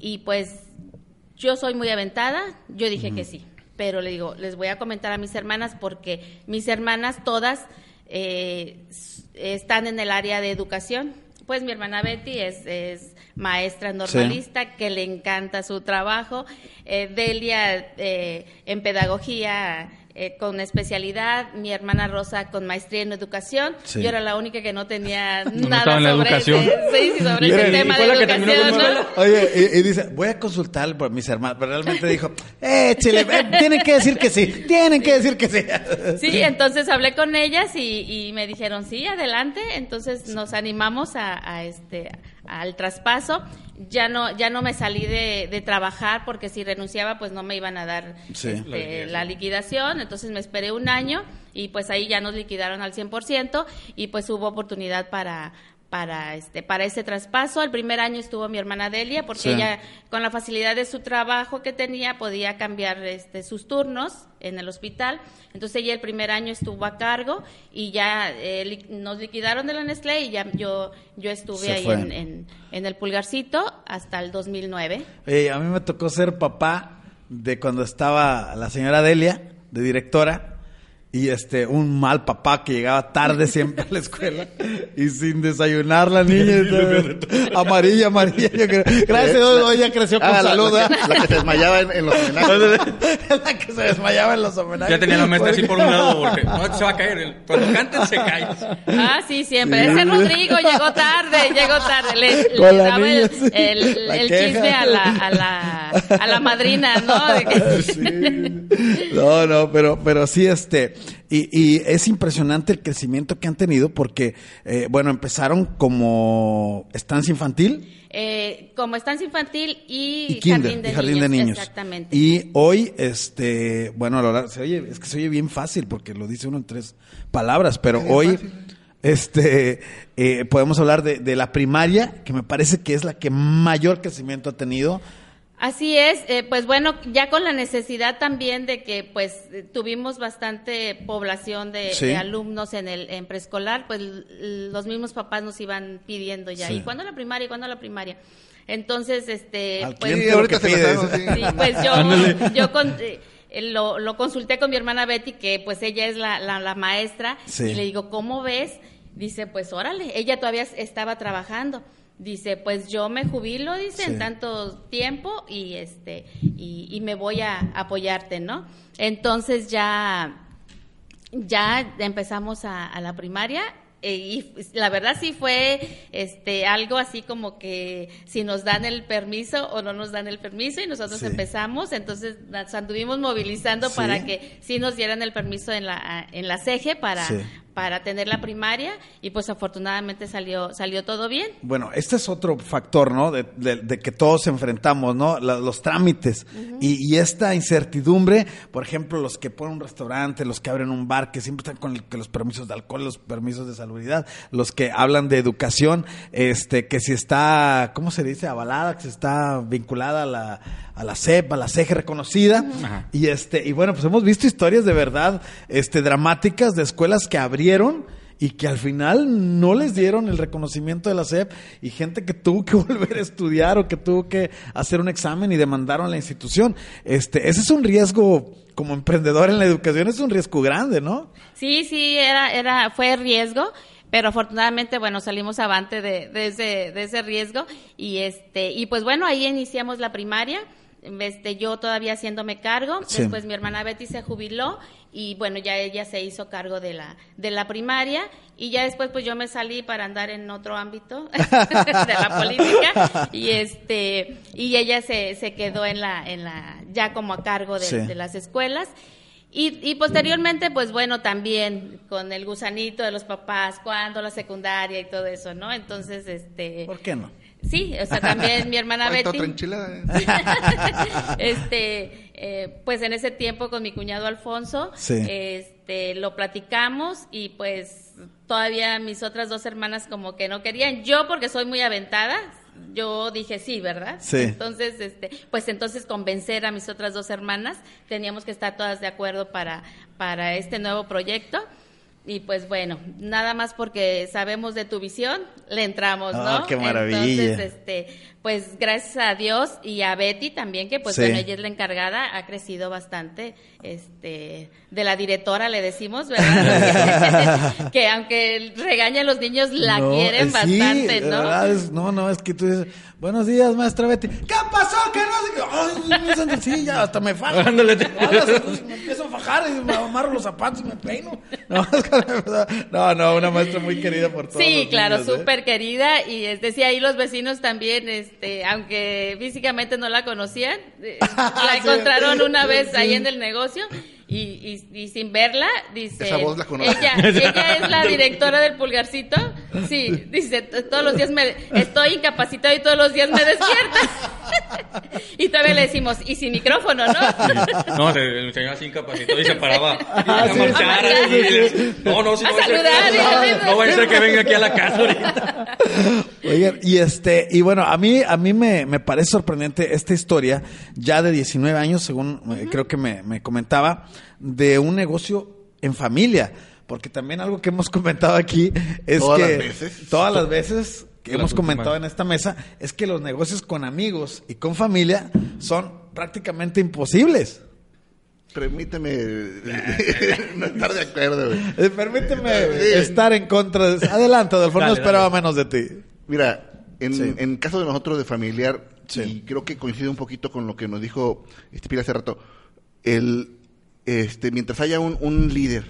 y pues yo soy muy aventada, yo dije que sí, pero le digo, les voy a comentar a mis hermanas porque mis hermanas todas eh, están en el área de educación. Pues mi hermana Betty es, es maestra normalista, que le encanta su trabajo. Eh, Delia eh, en pedagogía eh, con especialidad. Mi hermana Rosa con maestría en educación. Sí. Yo era la única que no tenía No nada sobre, educación. ese, sí, sobre ese tema de educación. Oye, y, y dice, voy a consultar por mis hermanos, pero realmente dijo, eh, chile, eh, tienen que decir que sí, tienen que decir que sí. Sí, entonces hablé con ellas y, y me dijeron, sí, adelante. Entonces nos animamos a, a este al traspaso. Ya no ya no me salí de, de trabajar porque si renunciaba pues no me iban a dar Sí. este, la, liquidación. Entonces me esperé un año y pues ahí ya nos liquidaron al 100% y pues hubo oportunidad para para este para ese traspaso. El primer año estuvo mi hermana Delia porque Sí. ella con la facilidad de su trabajo que tenía podía cambiar este sus turnos en el hospital. Entonces ella el primer año estuvo a cargo y ya eh, li- nos liquidaron de la Nestlé y ya yo yo estuve Se ahí en, en, en el pulgarcito hasta el 2009. Oye, a mí me tocó ser papá de cuando estaba la señora Delia, de directora, y este, un mal papá que llegaba tarde siempre a la escuela y sin desayunar la niña. amarilla, amarilla. yo creo. Gracias a Dios, ella creció con Ah, la, salud. la ¿eh? que, la que se desmayaba en, en los homenajes. la que se desmayaba en los homenajes. Ya tenía la maestra así por un lado porque no se va a caer. Cuando canten se cae. Ah, sí, siempre. Ese Rodrigo llegó tarde, llegó tarde. Le, daba niña, el, sí. el- el chisme a la, a, la, a la madrina, ¿no? Sí. No, no, pero, pero sí, este, y, y es impresionante el crecimiento que han tenido porque, eh, bueno, empezaron como estancia infantil Eh, como estancia infantil y, y kinder, jardín, de, y jardín de niños. Exactamente. Y hoy, este, bueno, a lo largo, se oye, es que se oye bien fácil porque lo dice uno en tres palabras, pero hoy, este, eh, podemos hablar de, de la primaria, que me parece que es la que mayor crecimiento ha tenido. Así es, eh, pues bueno, ya con la necesidad también de que pues eh, tuvimos bastante población de, Sí. de alumnos en el en preescolar, pues los mismos papás nos iban pidiendo ya, Sí. ¿y cuándo la primaria? ¿Y cuándo la primaria? Entonces, este, Al pues, Sí, ahorita pasaron, sí. Pues yo, yo con- eh, lo, lo consulté con mi hermana Betty, que pues ella es la, la, la maestra, Sí. y le digo, ¿cómo ves? Dice, pues órale, ella todavía estaba trabajando. Dice, pues yo me jubilo, dice, Sí. en tanto tiempo y este y, y me voy a apoyarte, ¿no? Entonces ya ya empezamos a, a la primaria eh, y la verdad sí fue este algo así como que si nos dan el permiso o no nos dan el permiso y nosotros Sí. empezamos entonces nos anduvimos movilizando Sí. para que sí nos dieran el permiso en la en la CEGE para Sí. Para tener la primaria y pues afortunadamente salió salió todo bien Bueno, este es otro factor, ¿no? De, de- de que todos enfrentamos, ¿no? La- los trámites y, y esta incertidumbre, por ejemplo, los que ponen un restaurante, los que abren un bar, que siempre están con el- que los permisos de alcohol, los permisos de salubridad, los que hablan de educación, este, que si está, ¿cómo se dice? Avalada, que si está vinculada a la, a la CEP, a la CEG reconocida. Ajá. Y este, y bueno, pues hemos visto historias de verdad, este, dramáticas de escuelas que abrieron y que al final no les dieron el reconocimiento de la SEP y gente que tuvo que volver a estudiar o que tuvo que hacer un examen y demandaron a la institución. Este, ese es un riesgo como emprendedor en la educación, es un riesgo grande, ¿no? Sí, sí, era, era, fue riesgo, pero afortunadamente, bueno, salimos avante de, de ese, de ese riesgo y este, y pues bueno, ahí iniciamos la primaria este, yo todavía haciéndome cargo, Sí. después mi hermana Betty se jubiló y bueno, ya ella se hizo cargo de la, de la primaria y ya después pues yo me salí para andar en otro ámbito de la política y este, y ella se, se quedó en la, en la, ya como a cargo de, Sí. de las escuelas. Y, y posteriormente, pues bueno, también con el gusanito de los papás, cuando la secundaria y todo eso, ¿no? Entonces, este... ¿Por qué no? Sí, o sea, también mi hermana Betty. otra enchilada, ¿eh? este, eh, pues en ese tiempo con mi cuñado Alfonso, Sí. este, lo platicamos y pues todavía mis otras dos hermanas como que no querían. Yo porque soy muy aventada, yo dije sí, ¿verdad? Sí. Entonces, este, pues entonces convencer a mis otras dos hermanas, teníamos que estar todas de acuerdo para, para este nuevo proyecto. Y pues bueno, nada más porque sabemos de tu visión, le entramos, Ah, ¿no? qué maravilla. Entonces, este, pues gracias a Dios y a Betty también, que pues Sí. bueno, ella es la encargada, ha crecido bastante, este, de la directora le decimos, ¿verdad? que aunque regaña a los niños, la No, quieren eh, bastante, sí, de ¿no? verdad es- no, no, es que tú dices, buenos días, maestra Betty. ¿Qué pasó? ¿Qué no? Ay, sí, ya hasta me fajo. Me empiezo a fajar y me amarro los zapatos y me peino. No, es no, no, una maestra muy querida por todos. Sí, los claro, ¿eh? súper querida y es decía ahí los vecinos también, este, aunque físicamente no la conocían, eh, la Sí. encontraron una vez Sí. ahí en el negocio y, y, y sin verla dice, Esa voz la ella, ella es la directora del pulgarcito, sí, dice todos los días me estoy incapacitado y todos los días me despierta y todavía le decimos y sin micrófono, ¿no? No, se, el señor así incapacitado y se paraba. Y Ah, a sí, marchar, sí, sí, y- No, no, si A no, va a ser- saludar, no, y- no vaya a ser que venga aquí a la casa ahorita. Oigan, y este, y bueno, a mí, a mí me, me parece sorprendente esta historia, ya de 19 años, según eh, creo que me, me comentaba, de un negocio en familia. Porque también algo que hemos comentado aquí es Todas que las veces. todas las veces que hemos comentado en esta mesa es que los negocios con amigos y con familia son prácticamente imposibles. Permíteme no estar de acuerdo, güey. Eh, permíteme Sí. estar en contra de... Adelante, Adolfo, no esperaba dale. menos de ti. Mira, en, Sí. en caso de nosotros de familiar, Sí. y creo que coincide un poquito con lo que nos dijo este hace rato, el, este, mientras haya un, un líder,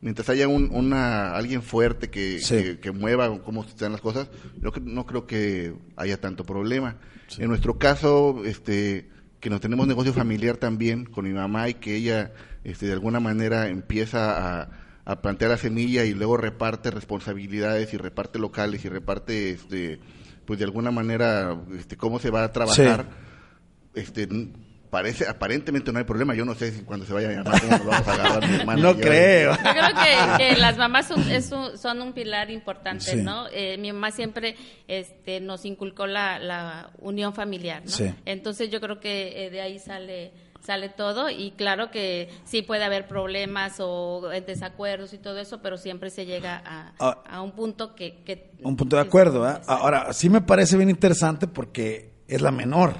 mientras haya un, una, alguien fuerte que, Sí. que, que mueva cómo están las cosas, yo no creo que haya tanto problema. En nuestro caso, este, que no tenemos negocio familiar también con mi mamá y que ella, este, de alguna manera empieza a, a plantear la semilla y luego reparte responsabilidades y reparte locales y reparte, este, pues de alguna manera, este, cómo se va a trabajar. Este, n- parece, aparentemente no hay problema. Yo no sé si cuando se vaya a llamar cómo nos vamos a agarrar mi hermana No yo. creo. Yo creo que, que las mamás son, es un, son un pilar importante, Sí. ¿no? Eh, mi mamá siempre este, nos inculcó la, la unión familiar, ¿no? Sí. Entonces yo creo que eh, de ahí sale sale todo y claro que sí puede haber problemas o eh, desacuerdos y todo eso, pero siempre se llega a, Ah. a un punto que... que Un punto de acuerdo. ¿eh? Ahora, sí me parece bien interesante porque es la menor.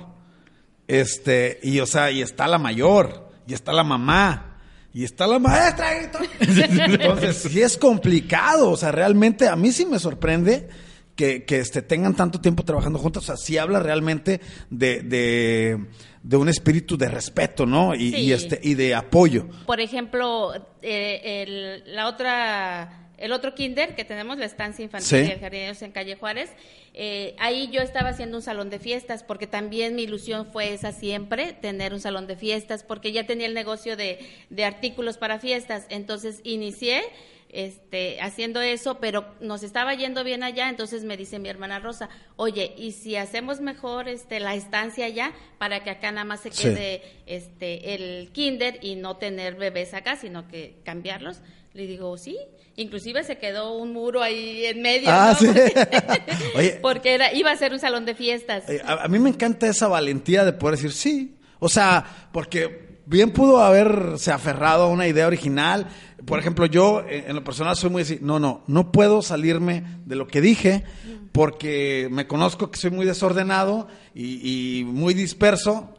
Este, y o sea, y está la mayor, y está la mamá, y está la maestra. y todo. Entonces, sí es complicado. O sea, realmente a mí sí me sorprende que, que este, tengan tanto tiempo trabajando juntas. O sea, sí habla realmente de, de, de un espíritu de respeto, ¿no? Y, Sí. y este, y de apoyo. Por ejemplo, eh, el, la otra, el otro kinder que tenemos, la estancia infantil Sí. y el niños en Calle Juárez, eh, ahí yo estaba haciendo un salón de fiestas, porque también mi ilusión fue esa siempre, tener un salón de fiestas, porque ya tenía el negocio de, de artículos para fiestas, entonces inicié este, haciendo eso, pero nos estaba yendo bien allá, entonces me dice mi hermana Rosa, oye, ¿y si hacemos mejor este, la estancia allá para que acá nada más se Sí. quede este, el kinder y no tener bebés acá, sino que cambiarlos? Le digo, sí, inclusive se quedó un muro ahí en medio, Ah, ¿no? sí. Oye. Porque era, iba a ser un salón de fiestas. A, a mí me encanta esa valentía de poder decir sí. O sea, porque bien pudo haberse aferrado a una idea original. Por ejemplo, yo eh, en lo personal soy muy así, no, no, no puedo salirme de lo que dije porque me conozco que soy muy desordenado y, y muy disperso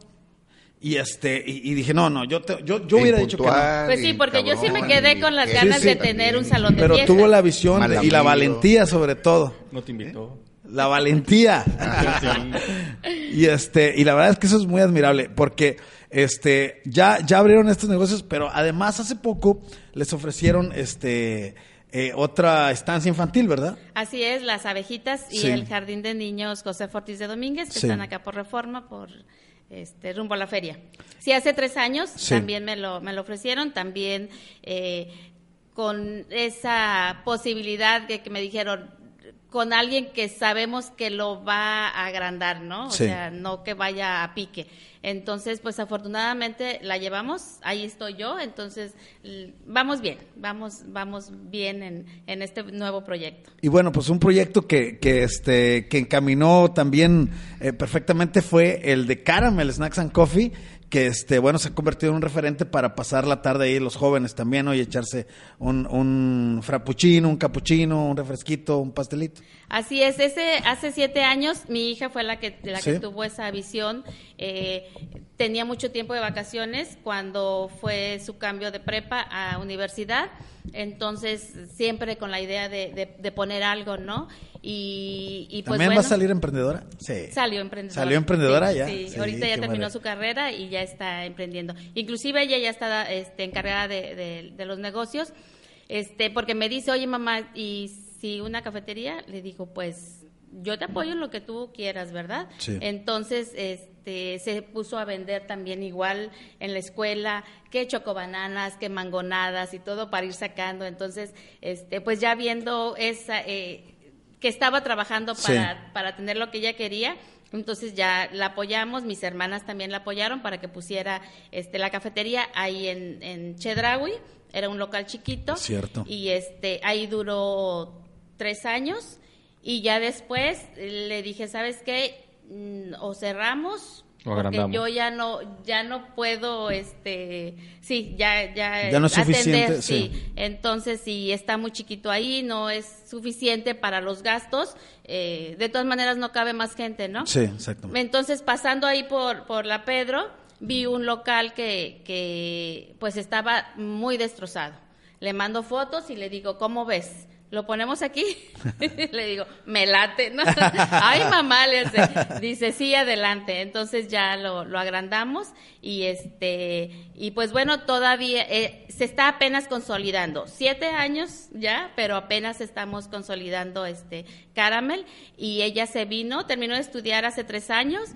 Y este, y, y dije, no, no, yo, te- yo, yo hubiera dicho que no. Pues sí, porque yo sí me quedé con las ganas Sí, de tener un salón de Pero fiesta. tuvo la visión Mal y la valentía sobre todo. No te invitó. La valentía. y este, y la verdad es que eso es muy admirable, porque este, ya, ya abrieron estos negocios, pero además hace poco les ofrecieron este eh, otra estancia infantil, ¿verdad? Así es, las abejitas y Sí. el jardín de niños José Fortis de Domínguez, que Sí. están acá por reforma, por este rumbo a la feria. Sí, hace tres años Sí. también me lo, me lo ofrecieron, también eh, con esa posibilidad de que me dijeron con alguien que sabemos que lo va a agrandar, ¿no? O Sí. sea, no que vaya a pique. Entonces, pues afortunadamente la llevamos, ahí estoy yo, entonces vamos bien, vamos, vamos bien en, en este nuevo proyecto. Y bueno, pues un proyecto que, que, este, que encaminó también eh, perfectamente fue el de Caramel Snacks and Coffee, que este, bueno, se ha convertido en un referente para pasar la tarde ahí los jóvenes también, ¿no? Y echarse un, un frappuccino, un cappuccino, un refresquito, un pastelito. Así es, ese hace siete años mi hija fue la que la Sí. que tuvo esa visión. eh, tenía mucho tiempo de vacaciones cuando fue su cambio de prepa a universidad, entonces siempre con la idea de, de- de poner algo, ¿no? Y, y pues ¿También bueno, va a salir emprendedora? Sí. Salió emprendedora. ¿Salió emprendedora Sí, ya? Sí, Sí, ahorita ya terminó su carrera y ya está emprendiendo. Inclusive ella ya está este, encargada de, de- de los negocios, este, porque me dice, oye mamá, ¿y si una cafetería? Le digo, pues yo te apoyo en lo que tú quieras, ¿verdad? Sí. Entonces, este, se puso a vender también igual en la escuela, que chocobananas, que mangonadas y todo para ir sacando. Entonces, este, pues ya viendo esa, eh, que estaba trabajando Sí. para, para tener lo que ella quería. Entonces ya la apoyamos, mis hermanas también la apoyaron para que pusiera este la cafetería ahí en, en Chedraui, era un local chiquito. Cierto. Y este ahí duró tres años y ya después le dije, ¿sabes qué? Mm, O cerramos O porque agrandamos. yo ya no ya no puedo este sí ya ya Ya no es suficiente, atender, sí. sí. Entonces, si está muy chiquito ahí, no es suficiente para los gastos. eh, de todas maneras, no cabe más gente, ¿no? Sí, exactamente. Entonces, pasando ahí por, por la Pedro, vi un local que, que pues estaba muy destrozado. Le mando fotos y le digo, ¿cómo ves? ¿Lo ponemos aquí? le digo, me late. ¿no? Ay, mamá, le hace. dice, sí, adelante. Entonces ya lo, lo agrandamos y este, y pues bueno, todavía eh, se está apenas consolidando. Siete años ya, pero apenas estamos consolidando este Caramel y ella se vino, terminó de estudiar hace tres años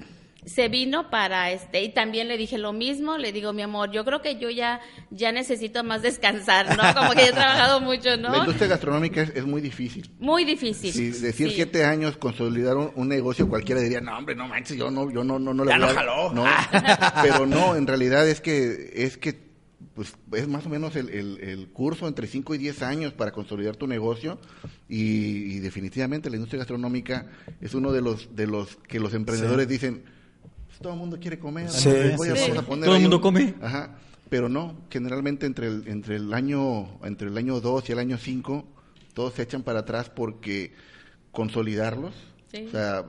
se vino para este y también le dije lo mismo, le digo mi amor, yo creo que yo ya ya necesito más descansar, ¿no? Como que yo he trabajado mucho, La ¿no? industria gastronómica es, es muy difícil. Muy difícil. Si decir Sí. siete años consolidar un, un negocio cualquiera diría no hombre no manches yo no yo no no no le Ya voy no a-". jaló. no pero no en realidad es que es que pues es más o menos el, el- el curso entre 5 y 10 años para consolidar tu negocio y, y definitivamente la industria gastronómica es uno de los de los que los emprendedores dicen "Pues, todo el mundo quiere comer Sí, voy a- sí, vamos sí. a poner Todo el mundo un-". come. Ajá. Pero no, generalmente entre el, entre el año entre el año 2 y el año 5 todos se echan para atrás porque consolidarlos, Sí. o sea,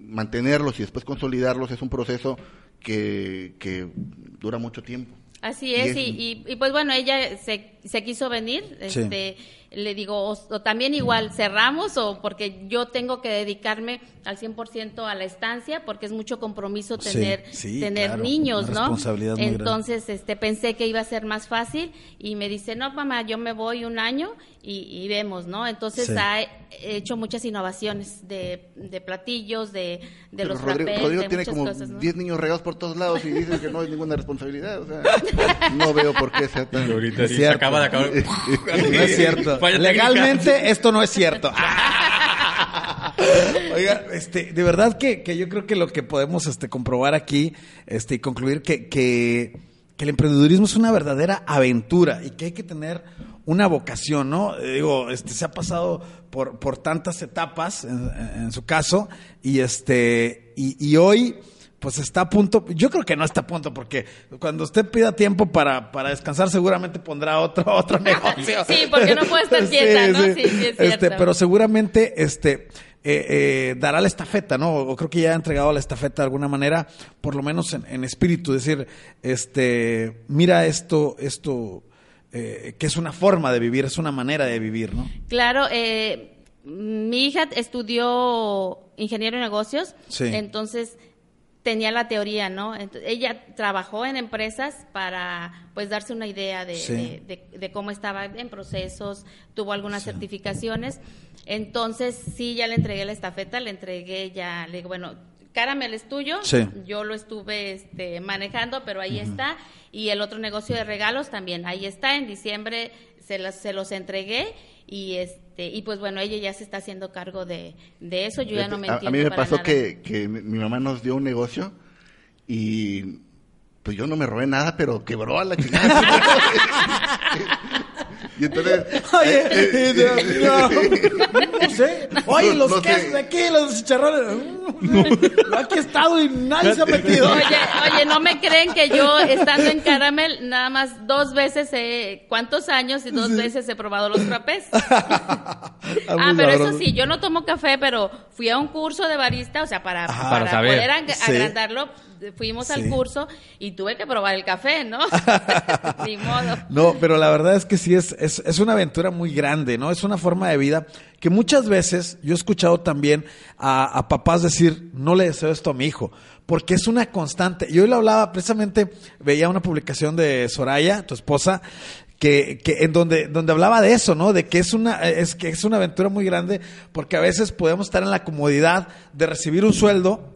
mantenerlos y después consolidarlos es un proceso que, que dura mucho tiempo. Así Y es, es- y, y, y, pues bueno, ella se, se quiso venir, Sí. este, le digo, o, o también igual cerramos o porque yo tengo que dedicarme al 100% a la estancia porque es mucho compromiso Sí, tener sí, tener claro, niños, una ¿no? responsabilidad muy grande. Entonces, este pensé que iba a ser más fácil y me dice, "No, mamá, yo me voy un año y, y vemos, ¿no?" Entonces Sí. ha hecho muchas innovaciones de, de platillos, de, de Pero los Rodrigo, frappés, Rodrigo de tiene como cosas, ¿no? 10 niños regados por todos lados y dicen que no hay ninguna responsabilidad. O sea, no veo por qué sea tan... Y ahorita sí. Acaba de acabar. No es cierto. Legalmente esto no es cierto. Oiga, este, de verdad que, que yo creo que lo que podemos este, comprobar aquí este, y concluir que, que, que el emprendedurismo es una verdadera aventura y que hay que tener una vocación, ¿no? Eh, Digo, este, se ha pasado por, por tantas etapas en, en su caso y, este, y, y hoy pues está a punto, yo creo que no está a punto, porque cuando usted pida tiempo para, para descansar, seguramente pondrá otro, otro negocio. Sí, porque no puede estar quieta, ¿no? Sí, sí, es Este, pero seguramente, este, eh, eh, dará la estafeta, ¿no? O creo que ya ha entregado la estafeta de alguna manera, por lo menos en, en espíritu, decir, este, mira esto, esto, eh, que es una forma de vivir, es una manera de vivir, ¿no? Claro, eh, mi hija estudió ingeniero de negocios, Sí. entonces tenía la teoría, ¿no? Ent- ella trabajó en empresas para pues darse una idea de, Sí. de- de- de cómo estaba en procesos, tuvo algunas certificaciones, entonces sí, ya le entregué la estafeta, le entregué ya, le digo, bueno, Caramel es tuyo, Sí. yo lo estuve este, manejando, pero ahí está, y el otro negocio de regalos también, ahí está, en diciembre se los, se los entregué, y este y pues bueno, ella ya se está haciendo cargo de, de eso, yo ya no me a, a entiendo mí me para pasó nada. que, que mi, mi mamá nos dio un negocio y pues yo no me robé nada, pero quebró a la chingada. y entonces... Oye, eh, Dios eh, mío. No sé. Oye, No- los no quesos de aquí, los chicharrones. Yo aquí he estado y nadie se ha metido. Oye, oye, no me creen que yo estando en Caramel nada más dos veces he, ¿cuántos años y dos veces he probado los frappés? ah, pero sabroso. eso sí, yo no tomo café, pero fui a un curso de barista, o sea, para, Ajá. para, Para saber. poder ag- Sí. agrandarlo, fuimos Sí. al curso y tuve que probar el café, ¿no? Ni modo. No, pero la verdad es que sí es, es, es una aventura muy grande, ¿no? Es una forma de vida que muchas veces yo he escuchado también a, a papás decir, no le deseo esto a mi hijo, porque es una constante. Yo hoy lo hablaba, precisamente veía una publicación de Soraya, tu esposa, que, que en donde, donde hablaba de eso, ¿no? De que es una, es que es una aventura muy grande, porque a veces podemos estar en la comodidad de recibir un sueldo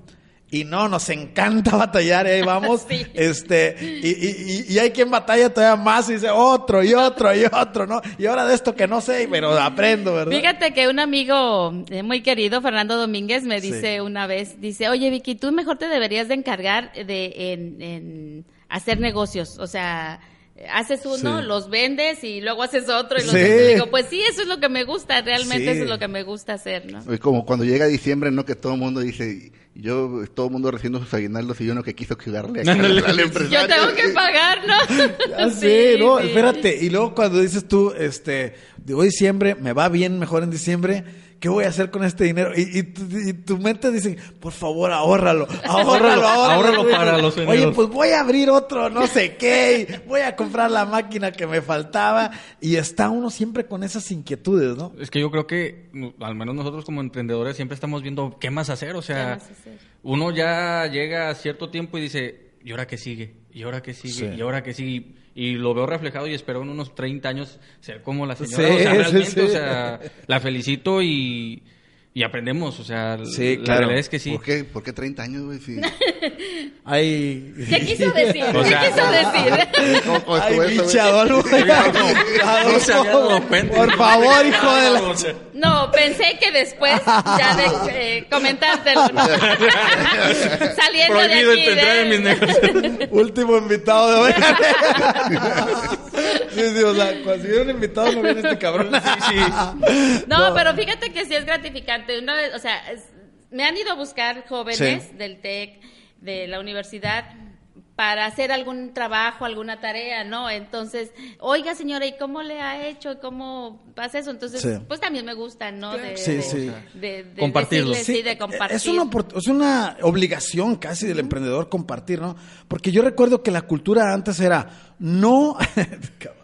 y no, nos encanta batallar y ahí vamos. Sí. Este, y, y- y- hay quien batalla todavía más y dice otro y otro y otro, ¿no? Y ahora de esto que no sé, pero aprendo, ¿verdad? Fíjate que un amigo eh, muy querido, Fernando Domínguez, me Sí. dice una vez, dice, oye Vicky, tú mejor te deberías de encargar de en, en hacer negocios, o sea, haces uno, Sí. los vendes y luego haces otro y los Sí. vendes. Digo, pues sí, eso es lo que me gusta, realmente Sí. eso es lo que me gusta hacer, ¿no? Es como cuando llega diciembre, ¿no? Que todo el mundo dice, yo, todo el mundo recibiendo sus aguinaldos y yo no que quiso cuidarle al, Ándale. al empresario. Yo tengo que pagar, ¿no? Ya sé, no, sí. espérate. Y luego cuando dices tú, este, digo diciembre, me va bien mejor en diciembre, ¿qué voy a hacer con este dinero? Y, y, tu, y tu mente dice, por favor, ahórralo, ahórralo, Ahórralo, ahórralo. para los Oye, pues voy a abrir otro, no sé qué, y voy a comprar la máquina que me faltaba. Y está uno siempre con esas inquietudes, ¿no? Es que yo creo que, al menos nosotros como emprendedores, siempre estamos viendo qué más hacer. O ¿Qué sea, hacer? uno ya llega a cierto tiempo y dice, ¿y ahora qué sigue? ¿Y ahora qué sigue? Sí. ¿Y ahora qué sigue? Y lo veo reflejado y espero en unos 30 años ser como la señora. Sí, o sea, sí, realmente, sí. o sea, la felicito y, y aprendemos. O sea, Sí, la claro. realidad es que sí. ¿Por qué? ¿Por qué 30 años, güey? Si- Ay. ¿Qué quiso decir? O sea- ¿Qué quiso decir? ¿Cómo- cómo Ay, pinche güey? No se había dado cuenta. Por favor, hijo de la... No, pensé que después ya de eh, comentártelo, ¿no? Saliendo Prohibido de aquí. entrar en de- mis negocios. Último invitado de Negra. Sí, sí, o sea, cuando si viene un invitado no viene este cabrón. Sí, sí. No, pero fíjate que sí es gratificante. Una vez, o sea, es- me han ido a buscar jóvenes Sí. del TEC, de la universidad, para hacer algún trabajo, alguna tarea, ¿no? Entonces, oiga señora, ¿y cómo le ha hecho? ¿Y ¿Cómo pasa eso? Entonces, Sí. pues también me gusta, ¿no? De, Sí, de- sí. de- de Compartirlo. decirles, sí, de compartir. Es una, es una obligación casi del emprendedor compartir, ¿no? Porque yo recuerdo que la cultura antes era no.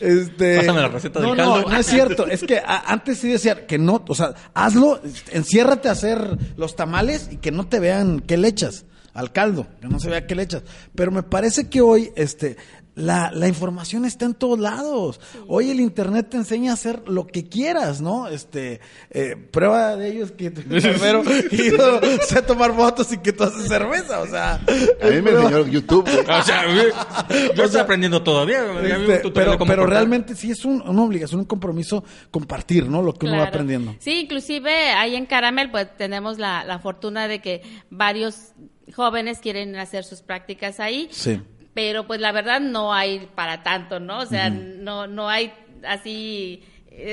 Este, Pásame la receta del no, caldo. No, no es cierto. Es que a- antes sí decían que no, o sea, hazlo, enciérrate a hacer los tamales y que no te vean qué le echas al caldo, que no se vea qué le echas. Pero me parece que hoy, este, la, la información está en todos lados. Hoy el internet te enseña a hacer lo que quieras, ¿no? Este, eh, prueba de ello es que y yo sé tomar fotos y que tú haces cerveza, o sea. A mí me enseñó YouTube. O sea, yo estoy aprendiendo todavía. este, pero pero realmente sí es un- una obligación, un compromiso compartir, ¿no? Lo que uno va aprendiendo. Sí, inclusive ahí en Caramel pues tenemos la, la fortuna de que varios jóvenes quieren hacer sus prácticas ahí. Sí. Pero pues la verdad no hay para tanto, ¿no? O sea, no, no hay así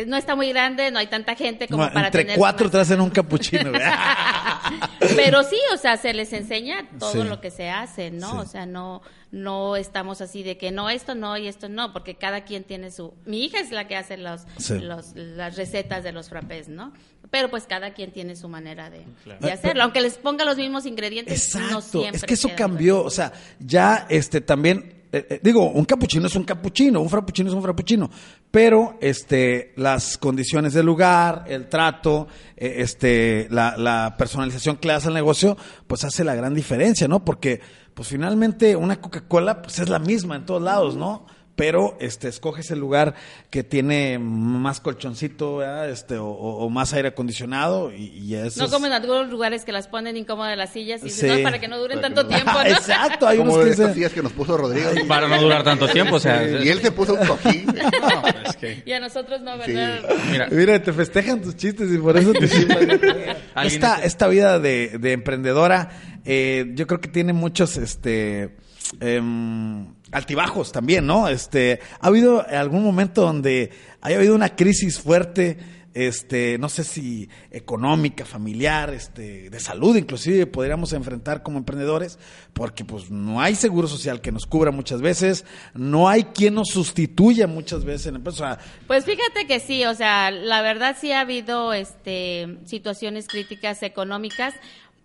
no está muy grande, no hay tanta gente como No, para entre tener cuatro te hacen un capuchino. Pero sí, o sea, se les enseña todo Sí. lo que se hace, ¿no? Sí. O sea, no no estamos así de que no esto no y esto no, porque cada quien tiene su Mi hija es la que hace los, Sí. los las recetas de los frappés, ¿no? Pero pues cada quien tiene su manera de, Claro. de hacerlo, aunque les ponga los mismos ingredientes, no Exacto, siempre es que eso cambió, o sea, ya este también eh, eh, digo, un capuchino es un capuchino, un frappuccino es un frappuccino, pero este las condiciones del lugar, el trato, eh, este la, la personalización que le das al negocio, pues hace la gran diferencia, ¿no? Porque pues finalmente una Coca-Cola pues es la misma en todos lados, ¿no? Pero este escoges el lugar que tiene más colchoncito, ¿verdad? este o, o- o más aire acondicionado y, y eso No es- como en algunos lugares que las ponen incómodas las sillas y Sí. no, para que no duren Para tanto no- tiempo, ¿no? Exacto, hay unos que sillas que nos puso Rodrigo. Para no durar tanto tiempo, o sea. Y él se puso un cojín. No, es que. Y a nosotros no, Sí. ¿verdad? Mira, Mira, te festejan tus chistes y por eso te esta, esta vida de, de emprendedora, eh, yo creo que tiene muchos este em, altibajos también, ¿no? Este, ha habido algún momento donde haya habido una crisis fuerte, este, no sé si económica, familiar, este, de salud, inclusive podríamos enfrentar como emprendedores, porque pues no hay seguro social que nos cubra muchas veces, no hay quien nos sustituya muchas veces en la empresa. Pues fíjate que sí, o sea, la verdad sí ha habido este situaciones críticas económicas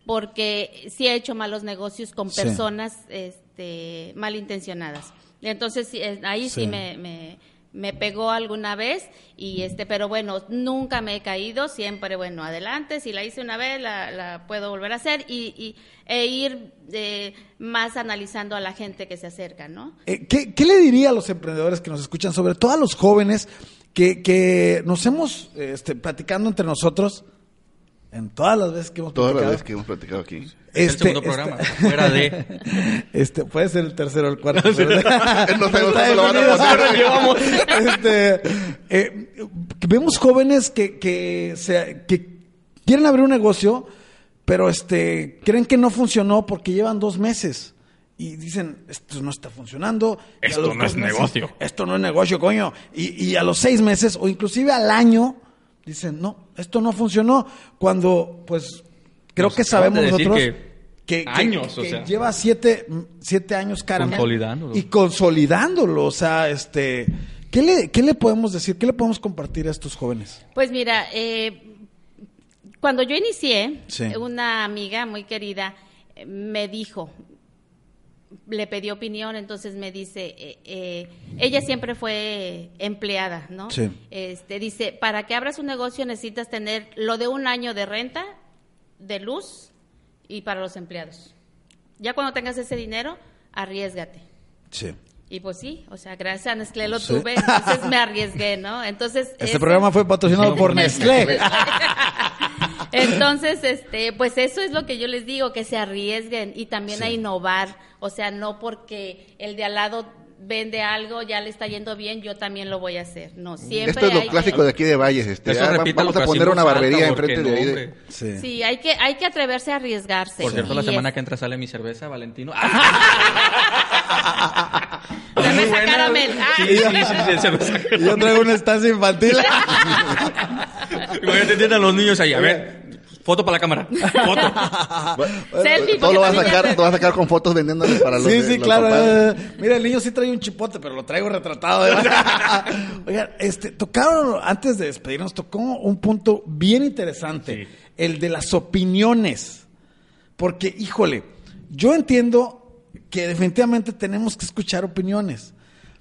porque sí he hecho malos negocios con Sí. personas este malintencionadas. Entonces ahí sí, Sí. me, me, me pegó alguna vez y este pero bueno, nunca me he caído, siempre bueno, adelante, si la hice una vez la, la puedo volver a hacer y, y e ir eh, más analizando a la gente que se acerca, ¿no? Eh, ¿qué, qué le diría a los emprendedores que nos escuchan, sobre todo a los jóvenes que, que nos hemos este, platicando entre nosotros en todas las veces que hemos Todas las platicado? veces que hemos platicado aquí. es el Este, segundo este- programa. Fuera de. Este, puede ser el tercero o el cuarto. pero- No sé Está dónde lo van a definido. poner. Este, eh, vemos jóvenes que, que, se- que quieren abrir un negocio, pero este, creen que no funcionó porque llevan dos meses. Y dicen, esto no está funcionando. Esto no es negocio. Esto no es negocio, coño. Y, y a los seis meses, o inclusive al año, dicen, no, esto no funcionó. Cuando, pues, creo Nos que sabemos de nosotros que que, años, que- o que sea. lleva siete, siete años Caramel. Consolidándolo. Y consolidándolo. O sea, este, ¿qué le, ¿qué le podemos decir? ¿Qué le podemos compartir a estos jóvenes? Pues mira, eh, cuando yo inicié, Sí. una amiga muy querida eh, me dijo, le pedí opinión, entonces me dice, eh, eh, ella siempre fue empleada, ¿no? Sí. Este, dice, para que abras un negocio necesitas tener lo de un año de renta, de luz y para los empleados. Ya cuando tengas ese dinero, arriesgate. Sí. Y pues sí, o sea, gracias a Nestlé lo Sí. tuve, entonces me arriesgué, ¿no? Entonces Este ese- programa fue patrocinado por Nestlé. Entonces, este, pues eso es lo que yo les digo, que se arriesguen y también Sí. a innovar, o sea, no porque el de al lado vende algo, ya le está yendo bien, yo también lo voy a hacer. No, siempre Esto es lo hay clásico que, de aquí de Valles. Este, Eso ah, vamos a poner una barbería enfrente de ahí. de-. Sí. Sí, hay que hay que atreverse a arriesgarse. Por cierto, la semana es- que entra sale mi cerveza, Valentino. Cerveza caramel. Ah. Sí, sí, sí, sí, cerveza yo traigo una estancia infantil. Imagínate, tienen a los niños ahí. A ver, foto para la cámara. Foto. Selfie, Todo lo vas a sacar, lo vas a sacar con fotos vendiéndoles para los Sí, de- sí, los claro. papás. Mira, el niño sí trae un chipote, pero lo traigo retratado. ¿eh? Oigan, este, tocaron, antes de despedirnos, tocó un punto bien interesante, Sí. el de las opiniones. Porque, híjole, yo entiendo que definitivamente tenemos que escuchar opiniones,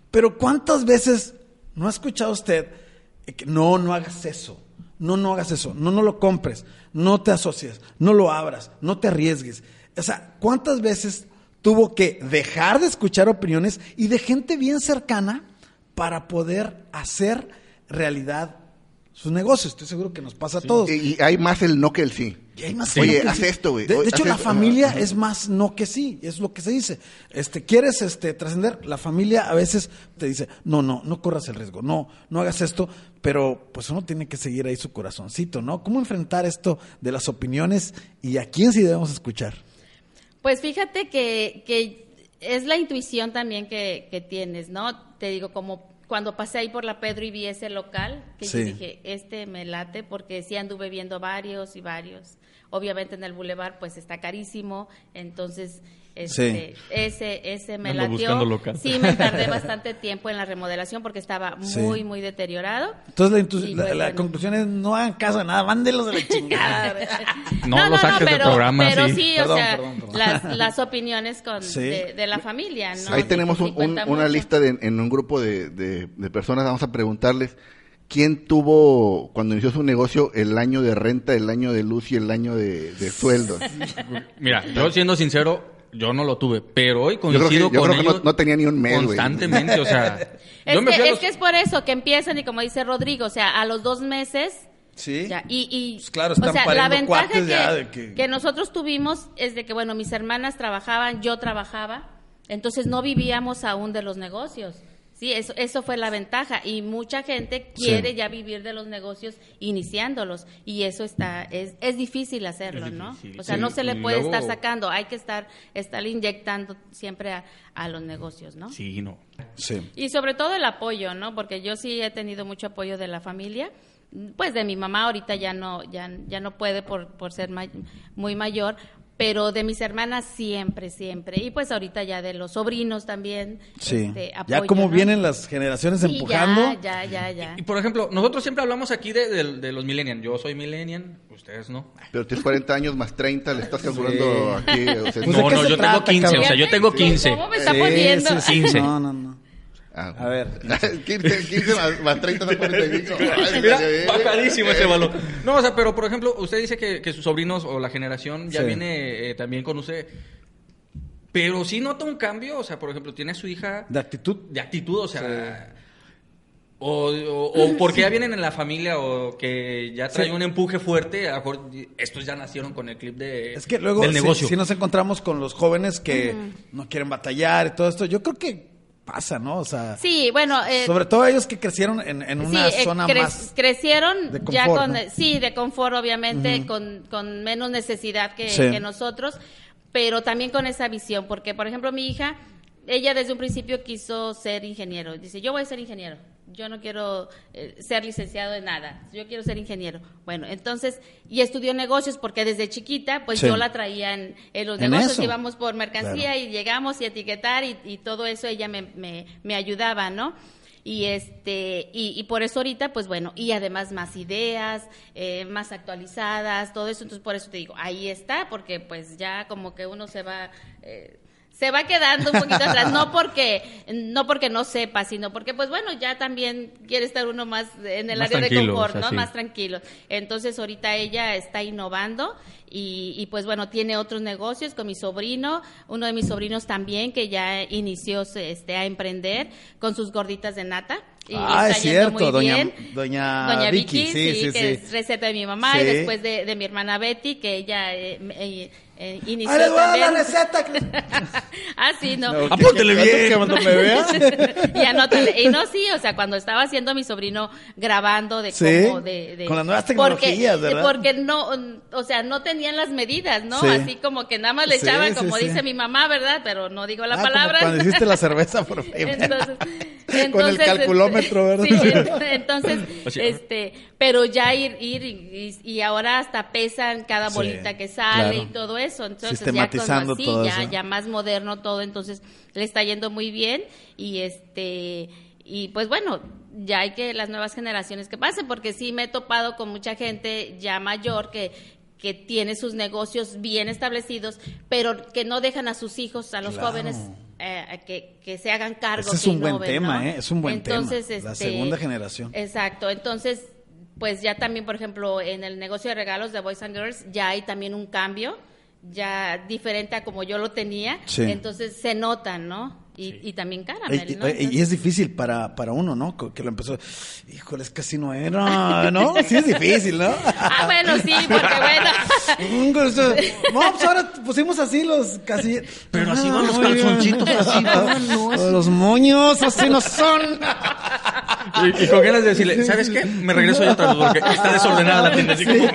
pero ¿cuántas veces no ha escuchado usted que no, no hagas eso? No, no hagas eso. No, no lo compres. No te asocies. No lo abras. No te arriesgues. O sea, ¿cuántas veces tuvo que dejar de escuchar opiniones y de gente bien cercana para poder hacer realidad sus negocios? Estoy seguro que nos pasa a todos. Y, y hay más el no que el sí. Y hay más Oye, no que haz sí. esto, güey. De, de Oye, hecho, la esto. familia Ajá. es más no que sí, es lo que se dice. Este, quieres este trascender, la familia a veces te dice, "No, no, no corras el riesgo. No, no hagas esto", pero pues uno tiene que seguir ahí su corazoncito, ¿no? ¿Cómo enfrentar esto de las opiniones y a quién sí debemos escuchar? Pues fíjate que, que es la intuición también que, que tienes, ¿no? te digo, como cuando pasé ahí por la Pedro y vi ese local, que Sí. yo dije, este me late, porque sí anduve viendo varios y varios. Obviamente en el Boulevard pues está carísimo, entonces este, ese, ese me Ando latió. local. Sí, me tardé bastante tiempo en la remodelación porque estaba Sí. muy, muy deteriorado. Entonces la, la- la conclusión es no hagan caso de nada, mándenlos de la chingada. No lo saques del programa pero así. sí, Perdón, o sea, perdón, perdón. Las, las opiniones con, Sí. de, de la familia, ¿no? Ahí tenemos un- sí una lista de, en un grupo de, de- de personas. Vamos a preguntarles quién tuvo, cuando inició su negocio, el año de renta, el año de luz y el año de, de sueldo. Mira, yo siendo sincero, yo no lo tuve, pero hoy Yo creo que, coincido yo con creo que no, ellos no tenía ni un mes, constantemente, o sea, Es, yo me que, es los- que es por eso que empiezan y como dice Rodrigo, o sea, a los dos meses Sí. Ya, y, y Pues claro, o sea, la ventaja que, ya de que- que nosotros tuvimos es de que, bueno, mis hermanas trabajaban, yo trabajaba, entonces no vivíamos aún de los negocios. Sí, eso, eso fue la ventaja y mucha gente quiere Sí. ya vivir de los negocios iniciándolos y eso está es, es difícil hacerlo, Es ¿no? O sea, sí. no se le puede luego- estar sacando, hay que estar estar inyectando siempre a, a los negocios, ¿no? Sí, no. Sí. Y sobre todo el apoyo, ¿no? Porque yo sí he tenido mucho apoyo de la familia. Pues de mi mamá ahorita ya no ya, ya no puede por, por ser may- muy mayor, pero de mis hermanas siempre, siempre. Y pues ahorita ya de los sobrinos también. Sí. este, ya apoyo, como ¿no? vienen las generaciones Sí, empujando. Ya, ya, ya, ya. Y por ejemplo, nosotros siempre hablamos aquí de, de- de los millennials. Yo soy millennial, ustedes no. Pero tienes 40 años más 30, le estás calculando aquí. o sea, Pues, ¿de no, no, yo trata, tengo 15, o sea, cabrón? yo tengo 15. ¿Cómo me está Sí, poniendo? sí, sí. 15. No, no, no. Ah, A ver. 15, 15 más, más 30 son 45. Ay, Mira, bien. bajadísimo ese valor. No, o sea, pero por ejemplo, usted dice que, que sus sobrinos o la generación ya Sí. viene eh, también con usted. Pero sí nota un cambio, o sea, por ejemplo, tiene a su hija De actitud. de actitud, o sea, o, o, o porque ya vienen en la familia o que ya trae Sí. un empuje fuerte, a lo mejor estos ya nacieron con el clip de, Es que luego del negocio. si nos encontramos con los jóvenes que no quieren batallar y todo esto, yo creo que pasa, ¿no? O sea, Sí, bueno, eh, sobre todo ellos que crecieron en, en una Sí, eh, zona cre- más... crecieron de ya confort, con ¿no? sí de confort obviamente con, con menos necesidad que, Sí. que nosotros pero también con esa visión porque por ejemplo mi hija ella desde un principio quiso ser ingeniero dice yo voy a ser ingeniero yo no quiero eh, ser licenciado en nada yo quiero ser ingeniero bueno entonces y estudió negocios porque desde chiquita pues Sí. yo la traía en, en los En negocios eso. íbamos por mercancía Claro. y llegamos y etiquetar y, y todo eso ella me, me, me ayudaba, ¿no? Y este, y, y por eso ahorita, pues bueno, y además más ideas, eh, más actualizadas, todo eso, entonces por eso te digo, ahí está, porque pues ya como que uno se va, eh, se va quedando un poquito atrás, no porque, no porque no sepa, sino porque pues bueno, ya también quiere estar uno más en el Más área de confort, ¿no? Más tranquilo. Entonces ahorita ella está innovando y, y, pues bueno, tiene otros negocios con mi sobrino, uno de mis sobrinos también que ya inició este, a emprender con sus gorditas de nata. Y Ah, está es yendo cierto, muy doña- bien. doña Vicky, sí, sí, que sí. es receta de mi mamá y después de, de mi hermana Betty que ella eh, eh, eh, inició ¡Ah, les voy a dar la también. receta! ah, sí, no. No, Apúntele bien. que cuando me vea. y anótale. Y no, sí, o sea, cuando estaba haciendo mi sobrino grabando de Sí, cómo, de, de- con las nuevas porque- tecnologías, ¿verdad? Porque no, o sea, no tenían las medidas, ¿no? Sí. Así como que nada más le Sí, echaban, sí, como sí. dice mi mamá, ¿verdad? Pero no digo la Ah, como palabra. cuando hiciste la cerveza por Facebook. Entonces, Con el entonces, calculómetro, este, ¿verdad? sí, entonces, este, pero ya ir, ir y, y ahora hasta pesan cada Sí, bolita que sale claro. y todo eso. Entonces, Sistematizando ya con, todo ya, eso. ya más moderno todo, entonces le está yendo muy bien y este, y pues bueno, ya hay que las nuevas generaciones que pasen, porque sí me he topado con mucha gente ya mayor que que tiene sus negocios bien establecidos, pero que no dejan a sus hijos, a los Claro. jóvenes, eh, que, que se hagan cargo. Ese es que un buen tema, ¿no? ¿eh? Es un buen tema. Entonces, La este, segunda generación. Exacto, entonces, pues ya también, por ejemplo, en el negocio de regalos de Boys and Girls, ya hay también un cambio, ya diferente a como yo lo tenía, Sí. entonces se notan, ¿no? Y, y también caramel, Y, ¿no? y- es difícil para, para uno, ¿no? Que lo empezó. Híjole, es que así no era, ¿no? Sí es difícil, ¿no? Ah, bueno, sí, porque bueno. No, pues ahora pusimos así los casi. Pero así van los calzoncitos, así van, no, así. Los moños, así no son. Y, y con ganas de decirle, ¿sabes qué? Me regreso yo otra vez porque está desordenada la tienda. Así como.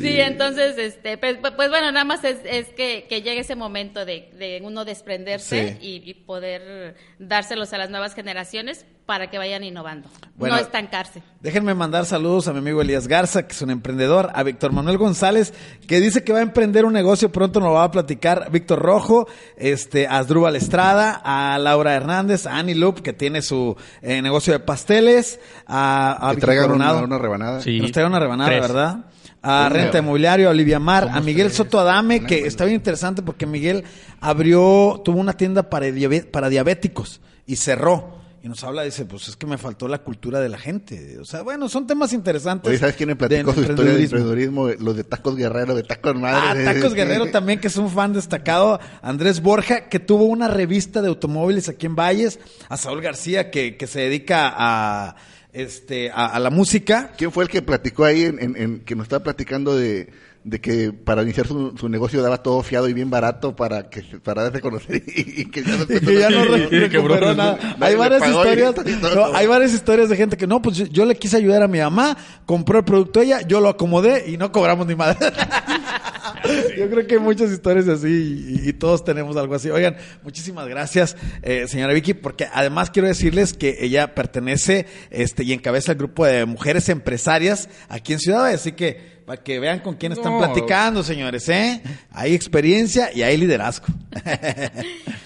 Sí, entonces, este, pues, pues, bueno, nada más es, es que, que llegue ese momento de, de uno desprenderse Sí. y, y poder dárselos a las nuevas generaciones para que vayan innovando, Bueno, no estancarse. Déjenme mandar saludos a mi amigo Elías Garza, que es un emprendedor, a Víctor Manuel González, que dice que va a emprender un negocio, pronto nos lo va a platicar Víctor Rojo, este, a Asdrúbal Estrada, a Laura Hernández, a Annie Loop, que tiene su eh, negocio de pasteles, a, a Que traigan una, una rebanada. Sí. nos traiga una rebanada, Tres. ¿verdad? A. Renta Inmobiliario, a Olivia Mar, a Miguel. Soto Adame, que está bien interesante porque Miguel abrió, tuvo una tienda para, diabe- para diabéticos y cerró. Y nos habla, dice, pues es que me faltó la cultura de la gente. O sea, bueno, son temas interesantes. Oye, ¿sabes quién me platicó su historia de emprendedurismo. Los de Tacos Guerrero, de Tacos Ah, Madre. Tacos Guerrero también, que es un fan destacado. Andrés Borja, que tuvo una revista de automóviles aquí en Valles. A Saúl García, que, que se dedica a, este, a, a la música. ¿Quién fue el que platicó ahí, en, en- en- que nos estaba platicando de, de que para iniciar su, su negocio daba todo fiado y bien barato para que para darse a conocer y, y que ya, Y que ya no re- recuperó nada. Hay varias historias, no, hay varias historias de gente que no, pues yo, le quise ayudar a mi mamá, compró el producto ella, yo lo acomodé y no cobramos ni madre. yo creo que hay muchas historias así y, y todos tenemos algo así. Oigan, muchísimas gracias, eh, señora Vicky, porque además quiero decirles que ella pertenece este y encabeza el grupo de mujeres empresarias aquí en Ciudad así que para que vean con quién están No. platicando, señores, ¿eh? Hay experiencia y hay liderazgo.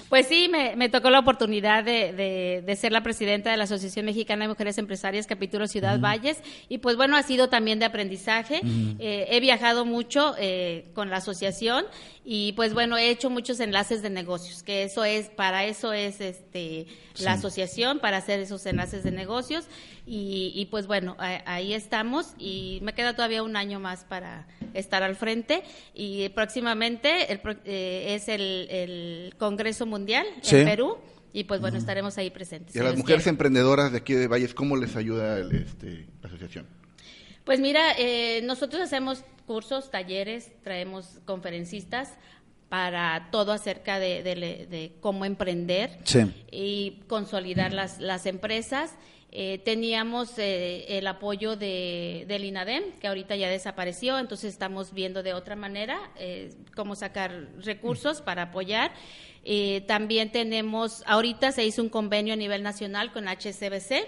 Pues sí, me, me tocó la oportunidad de, de- de ser la presidenta de la Asociación Mexicana de Mujeres Empresarias, capítulo Ciudad Valles, y pues bueno, ha sido también de aprendizaje. Eh, he viajado mucho eh, con la asociación y pues bueno, he hecho muchos enlaces de negocios, que eso es, para eso es este la asociación, para hacer esos enlaces de negocios, y, y pues bueno, a- ahí estamos, y me queda todavía un año más para estar al frente, y próximamente el eh, es el, el Congreso Mundial Sí. en Perú, y pues bueno, estaremos ahí presentes. Y a las mujeres emprendedoras de aquí de Valles, ¿cómo les ayuda el, este, la asociación? Pues mira, eh, nosotros hacemos cursos, talleres, traemos conferencistas para todo acerca de, de- de cómo emprender Sí. y consolidar las, las empresas. Eh, teníamos eh, el apoyo de, del INADEM, que ahorita ya desapareció, entonces estamos viendo de otra manera eh, cómo sacar recursos para apoyar. Eh, también tenemos, ahorita se hizo un convenio a nivel nacional con HCBC,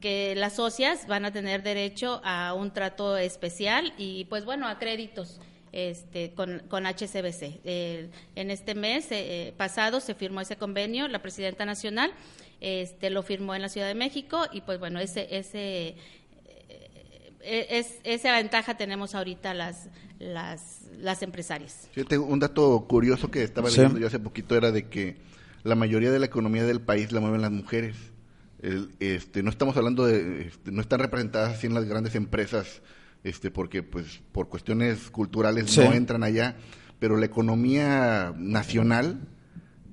que las socias van a tener derecho a un trato especial y pues bueno, a créditos este, con, con HCBC. Eh, en este mes pasado se firmó ese convenio, la presidenta nacional este, lo firmó en la Ciudad de México y pues bueno, ese, ese, eh, es, esa ventaja tenemos ahorita las, las, las empresarias. Fíjate, un dato curioso que estaba Sí. leyendo yo hace poquito era de que la mayoría de la economía del país la mueven las mujeres. El- este, no estamos hablando de, este, no están representadas así en las grandes empresas, este, porque pues por cuestiones culturales Sí. no entran allá, pero la economía nacional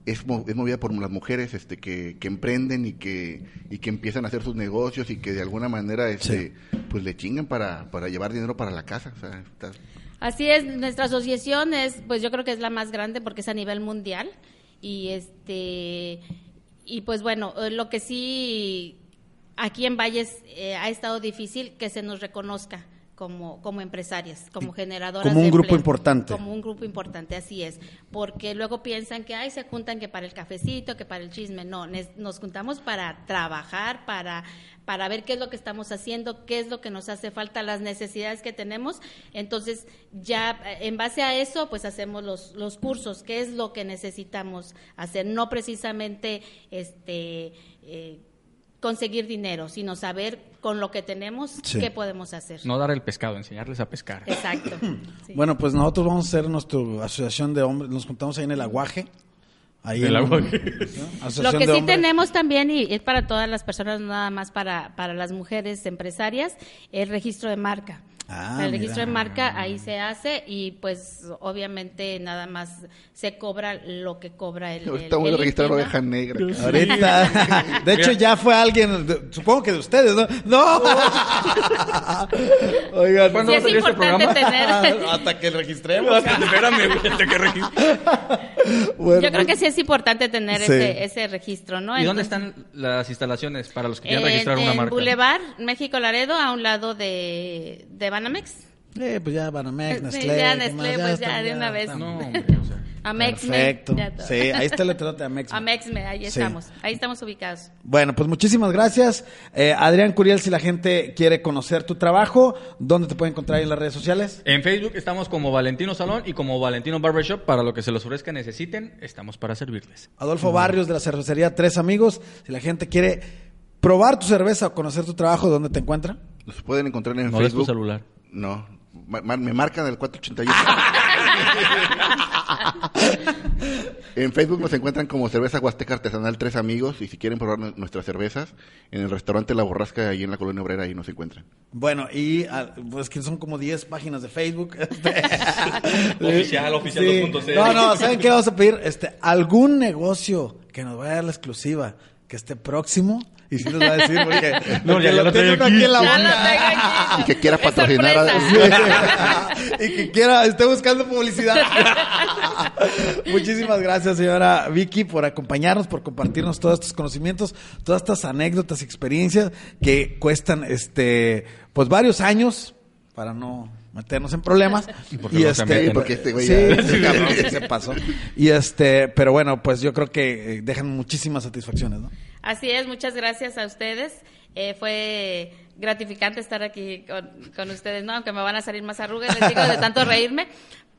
es, mo- es movida por las mujeres este, que, que emprenden y que, y que empiezan a hacer sus negocios y que de alguna manera este, pues le chingan para, para llevar dinero para la casa. O sea, está- Así es, nuestra asociación es, pues yo creo que es la más grande porque es a nivel mundial y este y pues bueno, eh, lo que sí aquí en Valles eh, ha estado difícil que se nos reconozca como, como empresarias, como generadoras como un de grupo empleo. importante. Como un grupo importante, así es. Porque luego piensan que ay, se juntan que para el cafecito, que para el chisme. No, nos juntamos para trabajar, para, para ver qué es lo que estamos haciendo, qué es lo que nos hace falta, las necesidades que tenemos. Entonces, ya eh, en base a eso, pues hacemos los, los cursos, qué es lo que necesitamos hacer. No precisamente este. eh, conseguir dinero, sino saber con lo que tenemos Sí. qué podemos hacer. No dar el pescado, enseñarles a pescar. Exacto. Sí. Bueno, pues nosotros vamos a hacer nuestra asociación de hombres, nos juntamos ahí en el aguaje. Ahí El en- aguaje. ¿no? Lo que sí hombres. tenemos también, y es para todas las personas, nada más para, para las mujeres empresarias, el registro de marca. Ah, el registro mira. de marca ahí se hace y pues obviamente nada más se cobra lo que cobra el. el- Ahorita voy a el registrar oveja negra. Ahorita. De hecho, ya fue alguien, de- supongo que de ustedes, ¿no? ¡No! Oigan. ¿Cuándo Sí va a es salir este importante programa? tener. Hasta que registremos. Espérame, güey, hasta que registro. Bueno, Yo creo pues, que sí es importante tener Sí. ese, ese registro, ¿no? ¿Y dónde están las instalaciones para los que quieran en, registrar una en marca? Boulevard, México Laredo, a un lado de, de Banamex. Eh, pues ya Banamex, Sí, Nestlé. ya ¿qué Nestlé, pues ya de una vez. No, hombre, o sea. Amexme. Perfecto. Sí, ahí está el letrero de Amex. Amexme, ahí Sí. estamos. Ahí estamos ubicados. Bueno, pues muchísimas gracias. Eh, Adrián Curiel, si la gente quiere conocer tu trabajo, ¿dónde te puede encontrar en las redes sociales? En Facebook estamos como Valentino Salón y como Valentino Barbershop. Para lo que se los ofrezca necesiten, estamos para servirles. Adolfo Barrios de la cervecería Tres Amigos. Si la gente quiere probar tu cerveza o conocer tu trabajo, ¿dónde te encuentra? Los pueden encontrar en No des tu Facebook. celular. No. Ma- ma- me marcan el 481. en Facebook nos encuentran como Cerveza Huasteca Artesanal Tres Amigos. Y si quieren probar nu- nuestras cervezas, en el restaurante La Borrasca, ahí en la Colonia Obrera, ahí nos encuentran. Bueno, y ah, pues que son como 10 páginas de Facebook. Oficial, oficial Sí. 2.0. No, no, ¿saben qué vamos a pedir? Este, algún negocio que nos vaya a dar la exclusiva, que esté próximo. Y sí nos va a decir, porque, No, ya- ya lo uno aquí. en la boca. Y que quiera patrocinar a- y que quiera, esté buscando publicidad. Muchísimas gracias, señora Vicky, por acompañarnos, por compartirnos todos estos conocimientos, todas estas anécdotas y experiencias que cuestan, este, pues varios años para no meternos en problemas. Y porque no se meten. Sí, porque este güey sí, ya- sí, cabrón, sí se pasó. Y este, pero bueno, pues yo creo que eh, dejan muchísimas satisfacciones, ¿no? Así es, muchas gracias a ustedes. Eh, fue gratificante estar aquí con, con ustedes, ¿no? Aunque me van a salir más arrugas, les digo, de tanto reírme.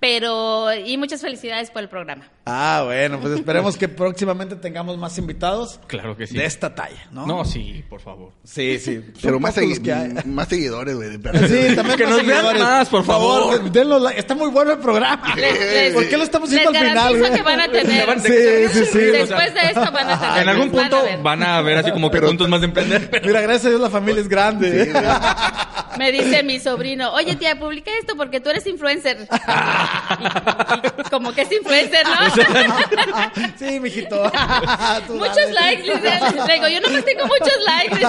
Pero, y muchas felicidades por el programa. Ah, bueno, pues esperemos que próximamente tengamos más invitados Claro que sí. de esta talla, ¿no? No, sí, por favor. Sí, sí. Pero más, segui- que hay. más seguidores, güey. Sí, también Que más nos vean más, por favor. denlo like. Está muy bueno el programa. Les- ¿Por qué lo estamos haciendo al final? güey? que van a tener. Sí, sí, sí. Después de esto van a tener. En algún van a punto ver. van a ver así como que puntos más de emprender. pero- Mira, gracias a Dios la familia es grande. Me dice mi sobrino, oye tía, publica esto porque tú eres influencer. Y- y como que es influencer, ¿no? sí, mijito. Muchos likes, digo, yo no tengo muchos likes.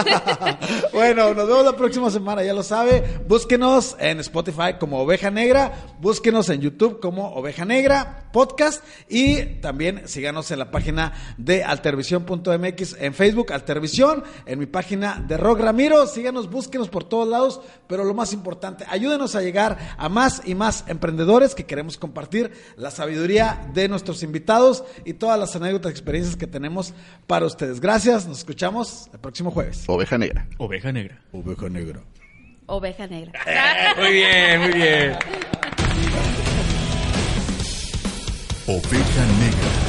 Bueno, nos vemos la próxima semana, ya lo sabe. Búsquenos en Spotify como Oveja Negra, búsquenos en YouTube como Oveja Negra Podcast y también síganos en la página de altervisión.mx en Facebook, Altervisión, en mi página de Rock Ramiro. Síganos, búsquenos por todos lados, pero lo más importante, ayúdenos a llegar a más y más emprendedores que queremos compartir la sabiduría de nuestros invitados y todas las anécdotas y experiencias que tenemos para ustedes. Gracias, nos escuchamos el próximo jueves. Oveja negra. Oveja negra. Oveja Negra. Oveja negra. Muy bien, muy bien. Oveja Negra.